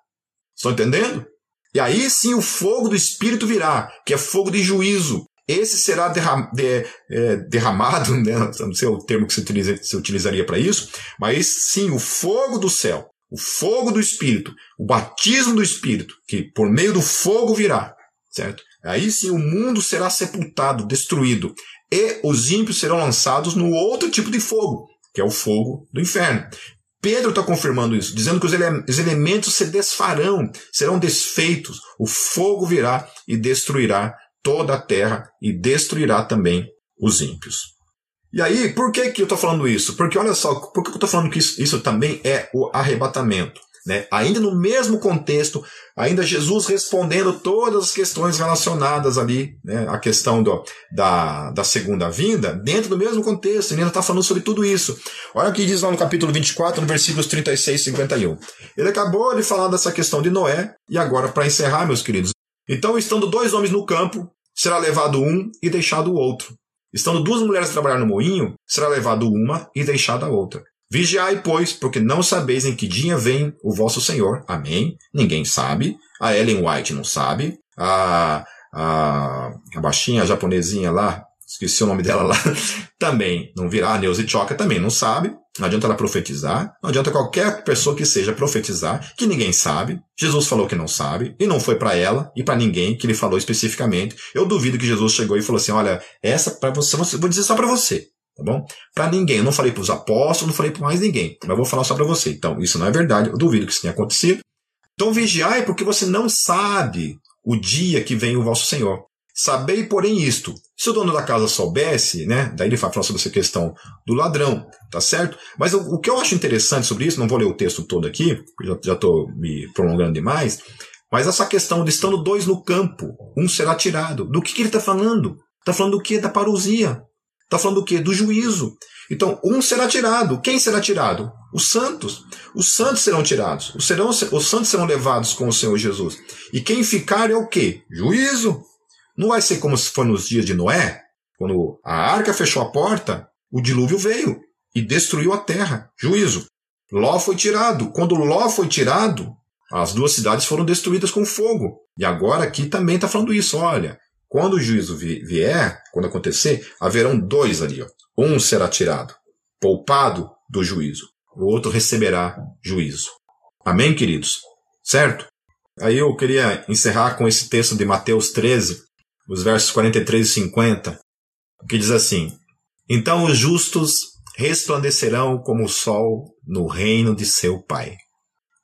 Estão entendendo? E aí sim o fogo do Espírito virá, que é fogo de juízo. Esse será derram, de, é, derramado, né? não sei o termo que utiliza, se utilizaria para isso, mas sim o fogo do céu o fogo do Espírito, o batismo do Espírito, que por meio do fogo virá, certo? Aí sim o mundo será sepultado, destruído, e os ímpios serão lançados no outro tipo de fogo, que é o fogo do inferno. Pedro está confirmando isso, dizendo que os, ele os elementos se desfarão, serão desfeitos, o fogo virá e destruirá toda a terra e destruirá também os ímpios. E aí, por que, que eu estou falando isso? Porque olha só, por que eu estou falando que isso, isso também é o arrebatamento? Né? Ainda no mesmo contexto, ainda Jesus respondendo todas as questões relacionadas ali, né? a questão do, da, da segunda vinda, dentro do mesmo contexto, ele ainda está falando sobre tudo isso. Olha o que diz lá no capítulo 24, no versículos 36 e 51. Ele acabou de falar dessa questão de Noé, e agora, para encerrar, meus queridos, então, estando dois homens no campo, será levado um e deixado o outro. Estando duas mulheres a trabalhar no moinho, será levado uma e deixada a outra. Vigiai, pois, porque não sabeis em que dia vem o vosso Senhor. Amém. Ninguém sabe. A Ellen White não sabe. A, a, a baixinha a japonesinha lá, esqueci o nome dela lá, também não virá. A Neuza Choca também não sabe. Não adianta ela profetizar. Não adianta qualquer pessoa que seja profetizar, que ninguém sabe. Jesus falou que não sabe. E não foi para ela e para ninguém que ele falou especificamente. Eu duvido que Jesus chegou e falou assim: olha, essa para você, vou dizer só para você. Tá bom? Para ninguém. Eu não falei para os apóstolos, não falei para mais ninguém. Mas vou falar só para você. Então, isso não é verdade. Eu duvido que isso tenha acontecido. Então, vigiai, porque você não sabe o dia que vem o vosso Senhor. Sabei, porém, isto. Se o dono da casa soubesse, né? Daí ele fala sobre essa questão do ladrão, tá certo? Mas o, o que eu acho interessante sobre isso, não vou ler o texto todo aqui, já estou me prolongando demais, mas essa questão de estando dois no campo, um será tirado. Do que, que ele está falando? Está falando do que? Da parousia. Está falando do que? Do juízo. Então, um será tirado. Quem será tirado? Os santos. Os santos serão tirados. Os, serão, os santos serão levados com o Senhor Jesus. E quem ficar é o quê? Juízo. Não vai ser como se foi nos dias de Noé, quando a arca fechou a porta, o dilúvio veio e destruiu a terra. Juízo. Ló foi tirado. Quando Ló foi tirado, as duas cidades foram destruídas com fogo. E agora aqui também está falando isso. Olha, quando o juízo vier, quando acontecer, haverão dois ali. Ó. Um será tirado, poupado do juízo. O outro receberá juízo. Amém, queridos? Certo? Aí eu queria encerrar com esse texto de Mateus 13, os versos 43 e 50, que diz assim: Então os justos resplandecerão como o sol no reino de seu Pai.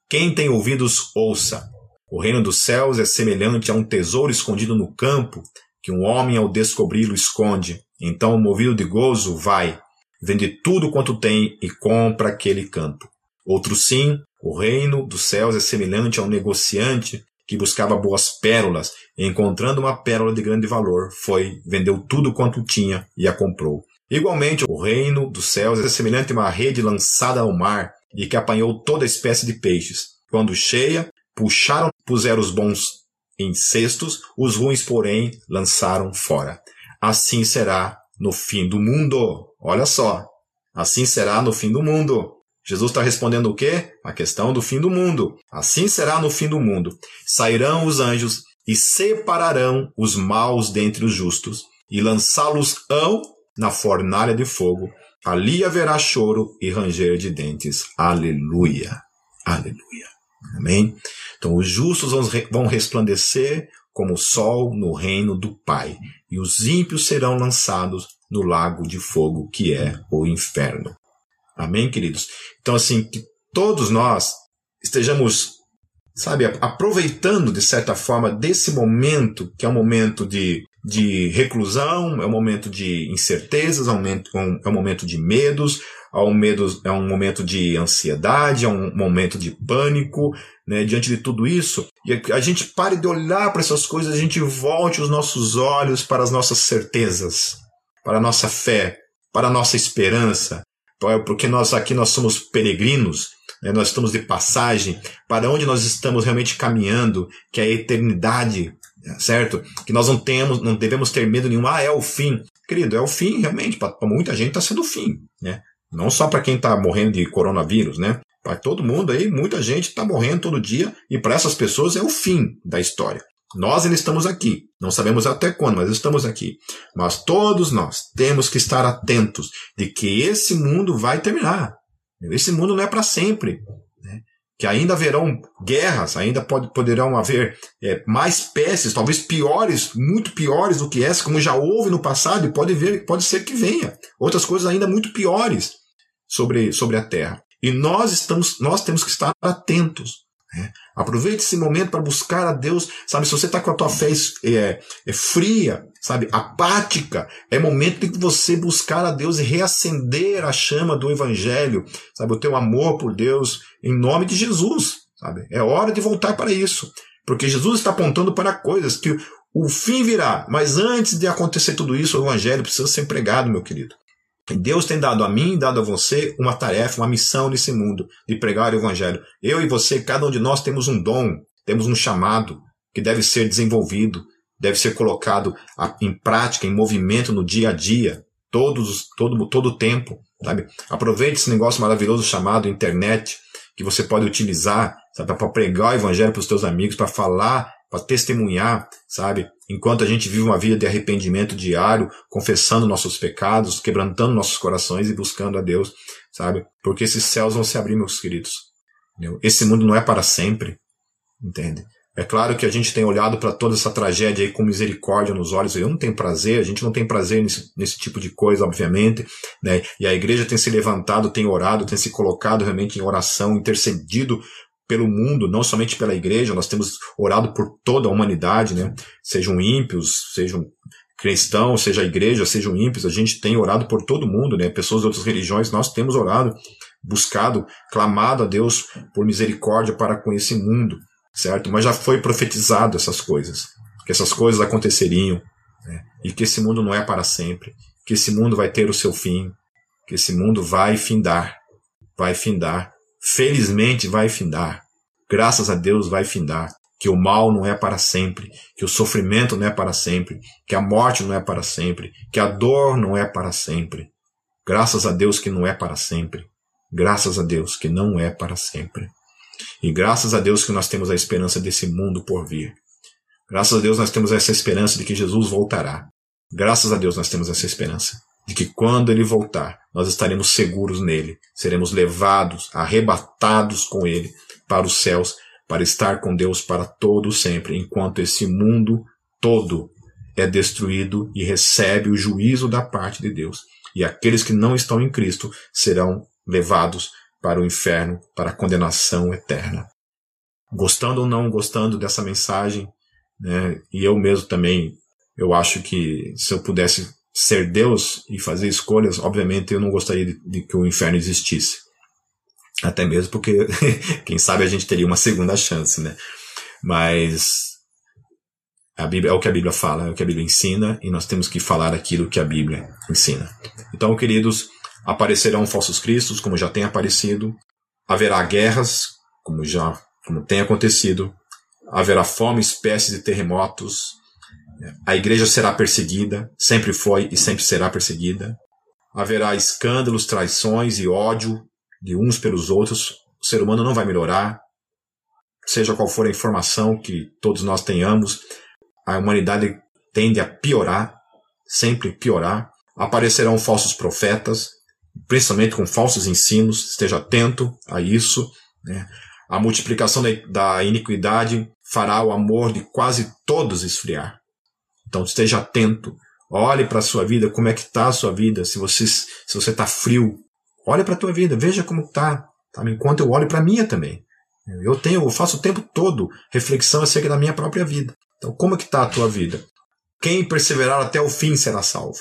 Quem tem ouvidos, ouça. O reino dos céus é semelhante a um tesouro escondido no campo, que um homem ao descobri-lo esconde. Então, movido de gozo, vai, vende tudo quanto tem e compra aquele campo. Outro sim, o reino dos céus é semelhante a um negociante que buscava boas pérolas, encontrando uma pérola de grande valor, foi, vendeu tudo quanto tinha e a comprou. Igualmente, o reino dos céus é semelhante a uma rede lançada ao mar e que apanhou toda espécie de peixes. Quando cheia, puxaram, puseram os bons em cestos, os ruins, porém, lançaram fora. Assim será no fim do mundo. Olha só. Assim será no fim do mundo. Jesus está respondendo o quê? A questão do fim do mundo. Assim será no fim do mundo. Sairão os anjos e separarão os maus dentre os justos e lançá-los-ão na fornalha de fogo. Ali haverá choro e ranger de dentes. Aleluia. Aleluia. Amém? Então os justos vão resplandecer como o sol no reino do Pai, e os ímpios serão lançados no lago de fogo que é o inferno. Amém, queridos? Então, assim, que todos nós estejamos, sabe, aproveitando de certa forma desse momento, que é um momento de, de reclusão, é um momento de incertezas, é um momento, é um momento de medos, é um, medo, é um momento de ansiedade, é um momento de pânico, né, diante de tudo isso, e a gente pare de olhar para essas coisas, a gente volte os nossos olhos para as nossas certezas, para a nossa fé, para a nossa esperança, porque nós aqui nós somos peregrinos, né, nós estamos de passagem, para onde nós estamos realmente caminhando, que é a eternidade, certo? Que nós não temos, não devemos ter medo nenhum. Ah, é o fim. Querido, é o fim, realmente. Para muita gente está sendo o fim, né? Não só para quem está morrendo de coronavírus, né? Para todo mundo aí, muita gente está morrendo todo dia e para essas pessoas é o fim da história. Nós ainda estamos aqui. Não sabemos até quando, mas estamos aqui. Mas todos nós temos que estar atentos de que esse mundo vai terminar. Esse mundo não é para sempre. Né? Que ainda haverão guerras, ainda pode, poderão haver é, mais pestes, talvez piores, muito piores do que essa, como já houve no passado, e pode, ver, pode ser que venha. Outras coisas ainda muito piores sobre, sobre a Terra. E nós, estamos, nós temos que estar atentos. Né? Aproveite esse momento para buscar a Deus. Sabe, se você está com a tua fé é, é, fria, sabe, apática, é momento de você buscar a Deus e reacender a chama do Evangelho, sabe, o teu amor por Deus, em nome de Jesus, sabe. É hora de voltar para isso, porque Jesus está apontando para coisas que o fim virá, mas antes de acontecer tudo isso, o Evangelho precisa ser pregado, meu querido. Deus tem dado a mim, dado a você, uma tarefa, uma missão nesse mundo de pregar o Evangelho. Eu e você, cada um de nós temos um dom, temos um chamado que deve ser desenvolvido, deve ser colocado em prática, em movimento no dia a dia, todos, todo, todo o tempo. Sabe? Aproveite esse negócio maravilhoso chamado internet, que você pode utilizar para pregar o Evangelho para os seus amigos, para falar para testemunhar, sabe? Enquanto a gente vive uma vida de arrependimento diário, confessando nossos pecados, quebrantando nossos corações e buscando a Deus, sabe? Porque esses céus vão se abrir, meus queridos. Entendeu? Esse mundo não é para sempre, entende? É claro que a gente tem olhado para toda essa tragédia aí com misericórdia nos olhos. Eu não tenho prazer, a gente não tem prazer nesse, nesse tipo de coisa, obviamente. Né? E a igreja tem se levantado, tem orado, tem se colocado realmente em oração, intercedido pelo mundo, não somente pela igreja, nós temos orado por toda a humanidade, né? Sejam ímpios, sejam cristãos, seja a igreja, sejam ímpios, a gente tem orado por todo mundo, né? Pessoas de outras religiões, nós temos orado, buscado, clamado a Deus por misericórdia para com esse mundo, certo? Mas já foi profetizado essas coisas, que essas coisas aconteceriam, né? e que esse mundo não é para sempre, que esse mundo vai ter o seu fim, que esse mundo vai findar, vai findar, felizmente vai findar. Graças a Deus vai findar. Que o mal não é para sempre, que o sofrimento não é para sempre, que a morte não é para sempre, que a dor não é para sempre. Graças a Deus que não é para sempre. Graças a Deus que não é para sempre. E graças a Deus que nós temos a esperança desse mundo por vir. Graças a Deus nós temos essa esperança de que Jesus voltará. Graças a Deus nós temos essa esperança de que quando ele voltar, nós estaremos seguros nele, seremos levados, arrebatados com ele para os céus, para estar com Deus para todo sempre, enquanto esse mundo todo é destruído e recebe o juízo da parte de Deus. E aqueles que não estão em Cristo serão levados para o inferno, para a condenação eterna. Gostando ou não gostando dessa mensagem, né, e eu mesmo também, eu acho que se eu pudesse ser Deus e fazer escolhas, obviamente eu não gostaria de, de que o inferno existisse. Até mesmo porque, quem sabe, a gente teria uma segunda chance, né? Mas a Bíblia é o que a Bíblia fala, é o que a Bíblia ensina, e nós temos que falar aquilo que a Bíblia ensina. Então, queridos, aparecerão falsos cristos, como já tem aparecido, haverá guerras, como já como tem acontecido, haverá fome, espécies de terremotos, a igreja será perseguida, sempre foi e sempre será perseguida. Haverá escândalos, traições e ódio de uns pelos outros. O ser humano não vai melhorar. Seja qual for a informação que todos nós tenhamos, a humanidade tende a piorar, sempre piorar. Aparecerão falsos profetas, principalmente com falsos ensinos, esteja atento a isso. Né? A multiplicação da iniquidade fará o amor de quase todos esfriar. Então esteja atento. Olhe para a sua vida, como é que está a sua vida. Se você se você está frio, olhe para a tua vida, veja como está. Tá? Enquanto eu olho para a minha também. Eu tenho, eu faço o tempo todo reflexão acerca da minha própria vida. Então, como é que está a tua vida? Quem perseverar até o fim será salvo.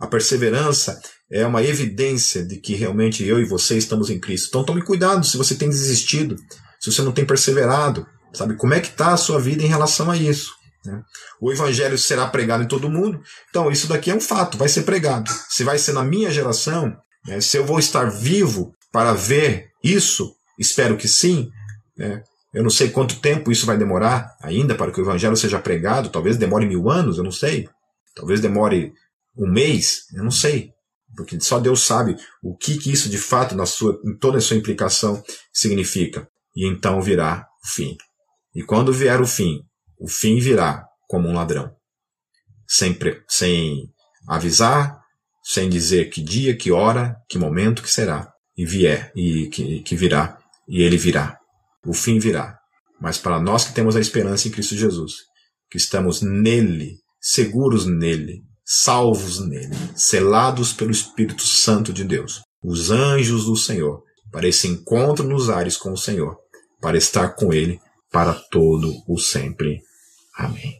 A perseverança é uma evidência de que realmente eu e você estamos em Cristo. Então tome cuidado se você tem desistido, se você não tem perseverado. Sabe como é que está a sua vida em relação a isso? Né? O evangelho será pregado em todo mundo. Então, isso daqui é um fato, vai ser pregado. Se vai ser na minha geração, né, se eu vou estar vivo para ver isso, Espero que sim. Né? Eu não sei quanto tempo isso vai demorar ainda para que o evangelho seja pregado. Talvez demore mil anos, eu não sei. Talvez demore um mês, eu não sei. Porque só Deus sabe o que, que isso de fato, na sua, em toda a sua implicação, significa. E então virá o fim. E quando vier o fim, o fim virá como um ladrão. Sem, sem avisar, sem dizer que dia, que hora, que momento que será. E vier, e que, que virá, e ele virá. O fim virá. Mas para nós que temos a esperança em Cristo Jesus, que estamos nele, seguros nele, salvos nele, selados pelo Espírito Santo de Deus, os anjos do Senhor, para esse encontro nos ares com o Senhor, para estar com ele para todo o sempre. Amém.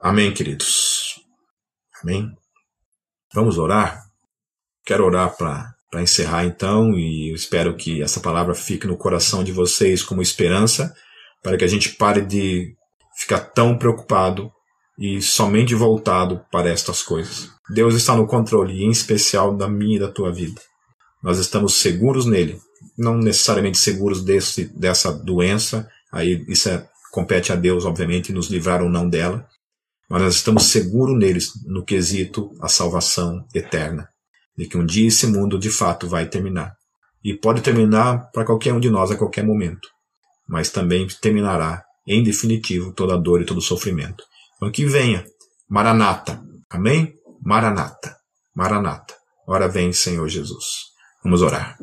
Amém, queridos. Amém. Vamos orar? Quero orar para encerrar então, e eu espero que essa palavra fique no coração de vocês como esperança, para que a gente pare de ficar tão preocupado e somente voltado para estas coisas. Deus está no controle, em especial da minha e da tua vida. Nós estamos seguros nele, não necessariamente seguros desse, dessa doença, aí isso é, compete a Deus, obviamente, nos livrar ou não dela, mas nós estamos seguros neles no quesito a salvação eterna de que um dia esse mundo de fato vai terminar. E pode terminar para qualquer um de nós a qualquer momento, mas também terminará, em definitivo, toda a dor e todo o sofrimento. Então que venha, Maranata. Amém? Maranata. Maranata. Ora vem, Senhor Jesus. Vamos orar.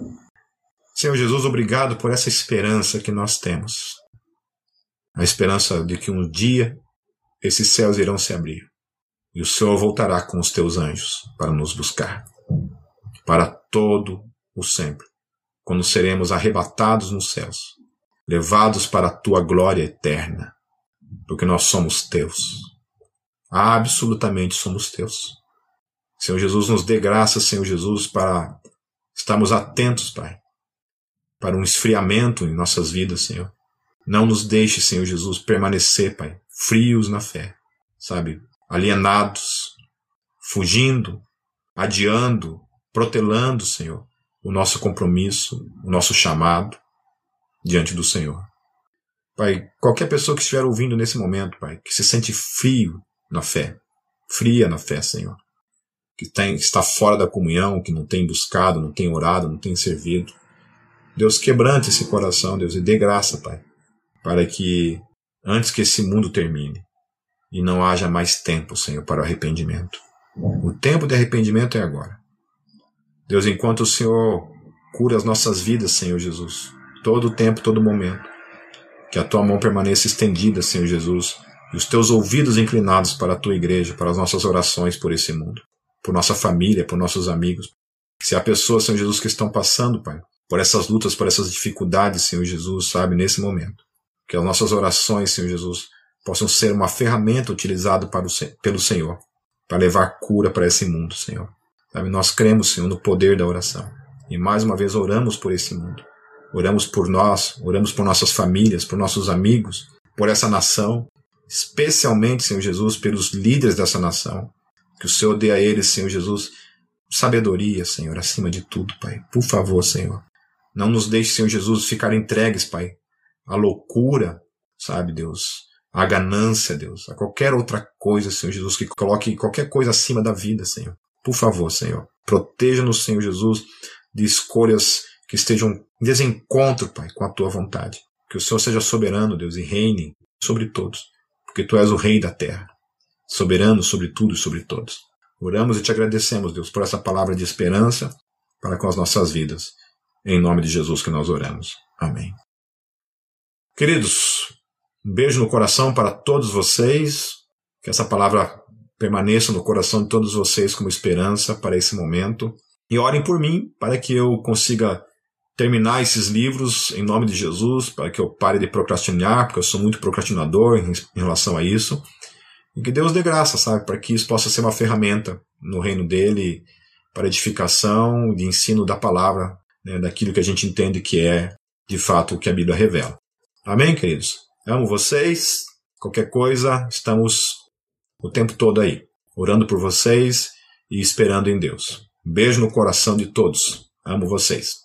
Senhor Jesus, obrigado por essa esperança que nós temos. A esperança de que um dia esses céus irão se abrir e o Senhor voltará com os teus anjos para nos buscar para todo o sempre, quando seremos arrebatados nos céus, levados para a tua glória eterna, porque nós somos teus. Absolutamente somos teus. Senhor Jesus, nos dê graça, Senhor Jesus, para estarmos atentos, Pai, para um esfriamento em nossas vidas, Senhor. Não nos deixe, Senhor Jesus, permanecer, Pai, frios na fé, sabe, alienados, fugindo, adiando, protelando, Senhor, o nosso compromisso, o nosso chamado diante do Senhor. Pai, qualquer pessoa que estiver ouvindo nesse momento, Pai, que se sente frio na fé, fria na fé, Senhor, que tem, está fora da comunhão, que não tem buscado, não tem orado, não tem servido. Deus, quebrante esse coração, Deus, e dê graça, Pai, para que antes que esse mundo termine e não haja mais tempo, Senhor, para o arrependimento. O tempo de arrependimento é agora. Deus, enquanto o Senhor cura as nossas vidas, Senhor Jesus, todo o tempo, todo momento, que a tua mão permaneça estendida, Senhor Jesus, e os teus ouvidos inclinados para a tua igreja, para as nossas orações por esse mundo, por nossa família, por nossos amigos. Se há pessoas, Senhor Jesus, que estão passando, Pai, por essas lutas, por essas dificuldades, Senhor Jesus, sabe, nesse momento, que as nossas orações, Senhor Jesus, possam ser uma ferramenta utilizada para o, pelo Senhor, para levar cura para esse mundo, Senhor. Sabe? Nós cremos, Senhor, no poder da oração. E mais uma vez oramos por esse mundo. Oramos por nós, oramos por nossas famílias, por nossos amigos, por essa nação, especialmente, Senhor Jesus, pelos líderes dessa nação. Que o Senhor dê a eles, Senhor Jesus, sabedoria, Senhor, acima de tudo, Pai. Por favor, Senhor. Não nos deixe, Senhor Jesus, ficar entregues, Pai, à loucura, sabe, Deus, à ganância, Deus, a qualquer outra coisa, Senhor Jesus, que coloque qualquer coisa acima da vida, Senhor. Por favor, Senhor, proteja-nos, Senhor Jesus, de escolhas que estejam em desencontro, Pai, com a tua vontade. Que o Senhor seja soberano, Deus, e reine sobre todos, porque tu és o rei da terra, soberano sobre tudo e sobre todos. Oramos e te agradecemos, Deus, por essa palavra de esperança para com as nossas vidas. Em nome de Jesus que nós oramos. Amém. Queridos, um beijo no coração para todos vocês. Que essa palavra permaneça no coração de todos vocês como esperança para esse momento. E orem por mim para que eu consiga terminar esses livros em nome de Jesus, para que eu pare de procrastinar, porque eu sou muito procrastinador em, relação a isso. E que Deus dê graça, sabe, para que isso possa ser uma ferramenta no reino dele para edificação, de ensino da palavra, né, daquilo que a gente entende que é, de fato, o que a Bíblia revela. Amém, queridos? Amo vocês. Qualquer coisa, estamos o tempo todo aí, orando por vocês e esperando em Deus. Beijo no coração de todos. Amo vocês.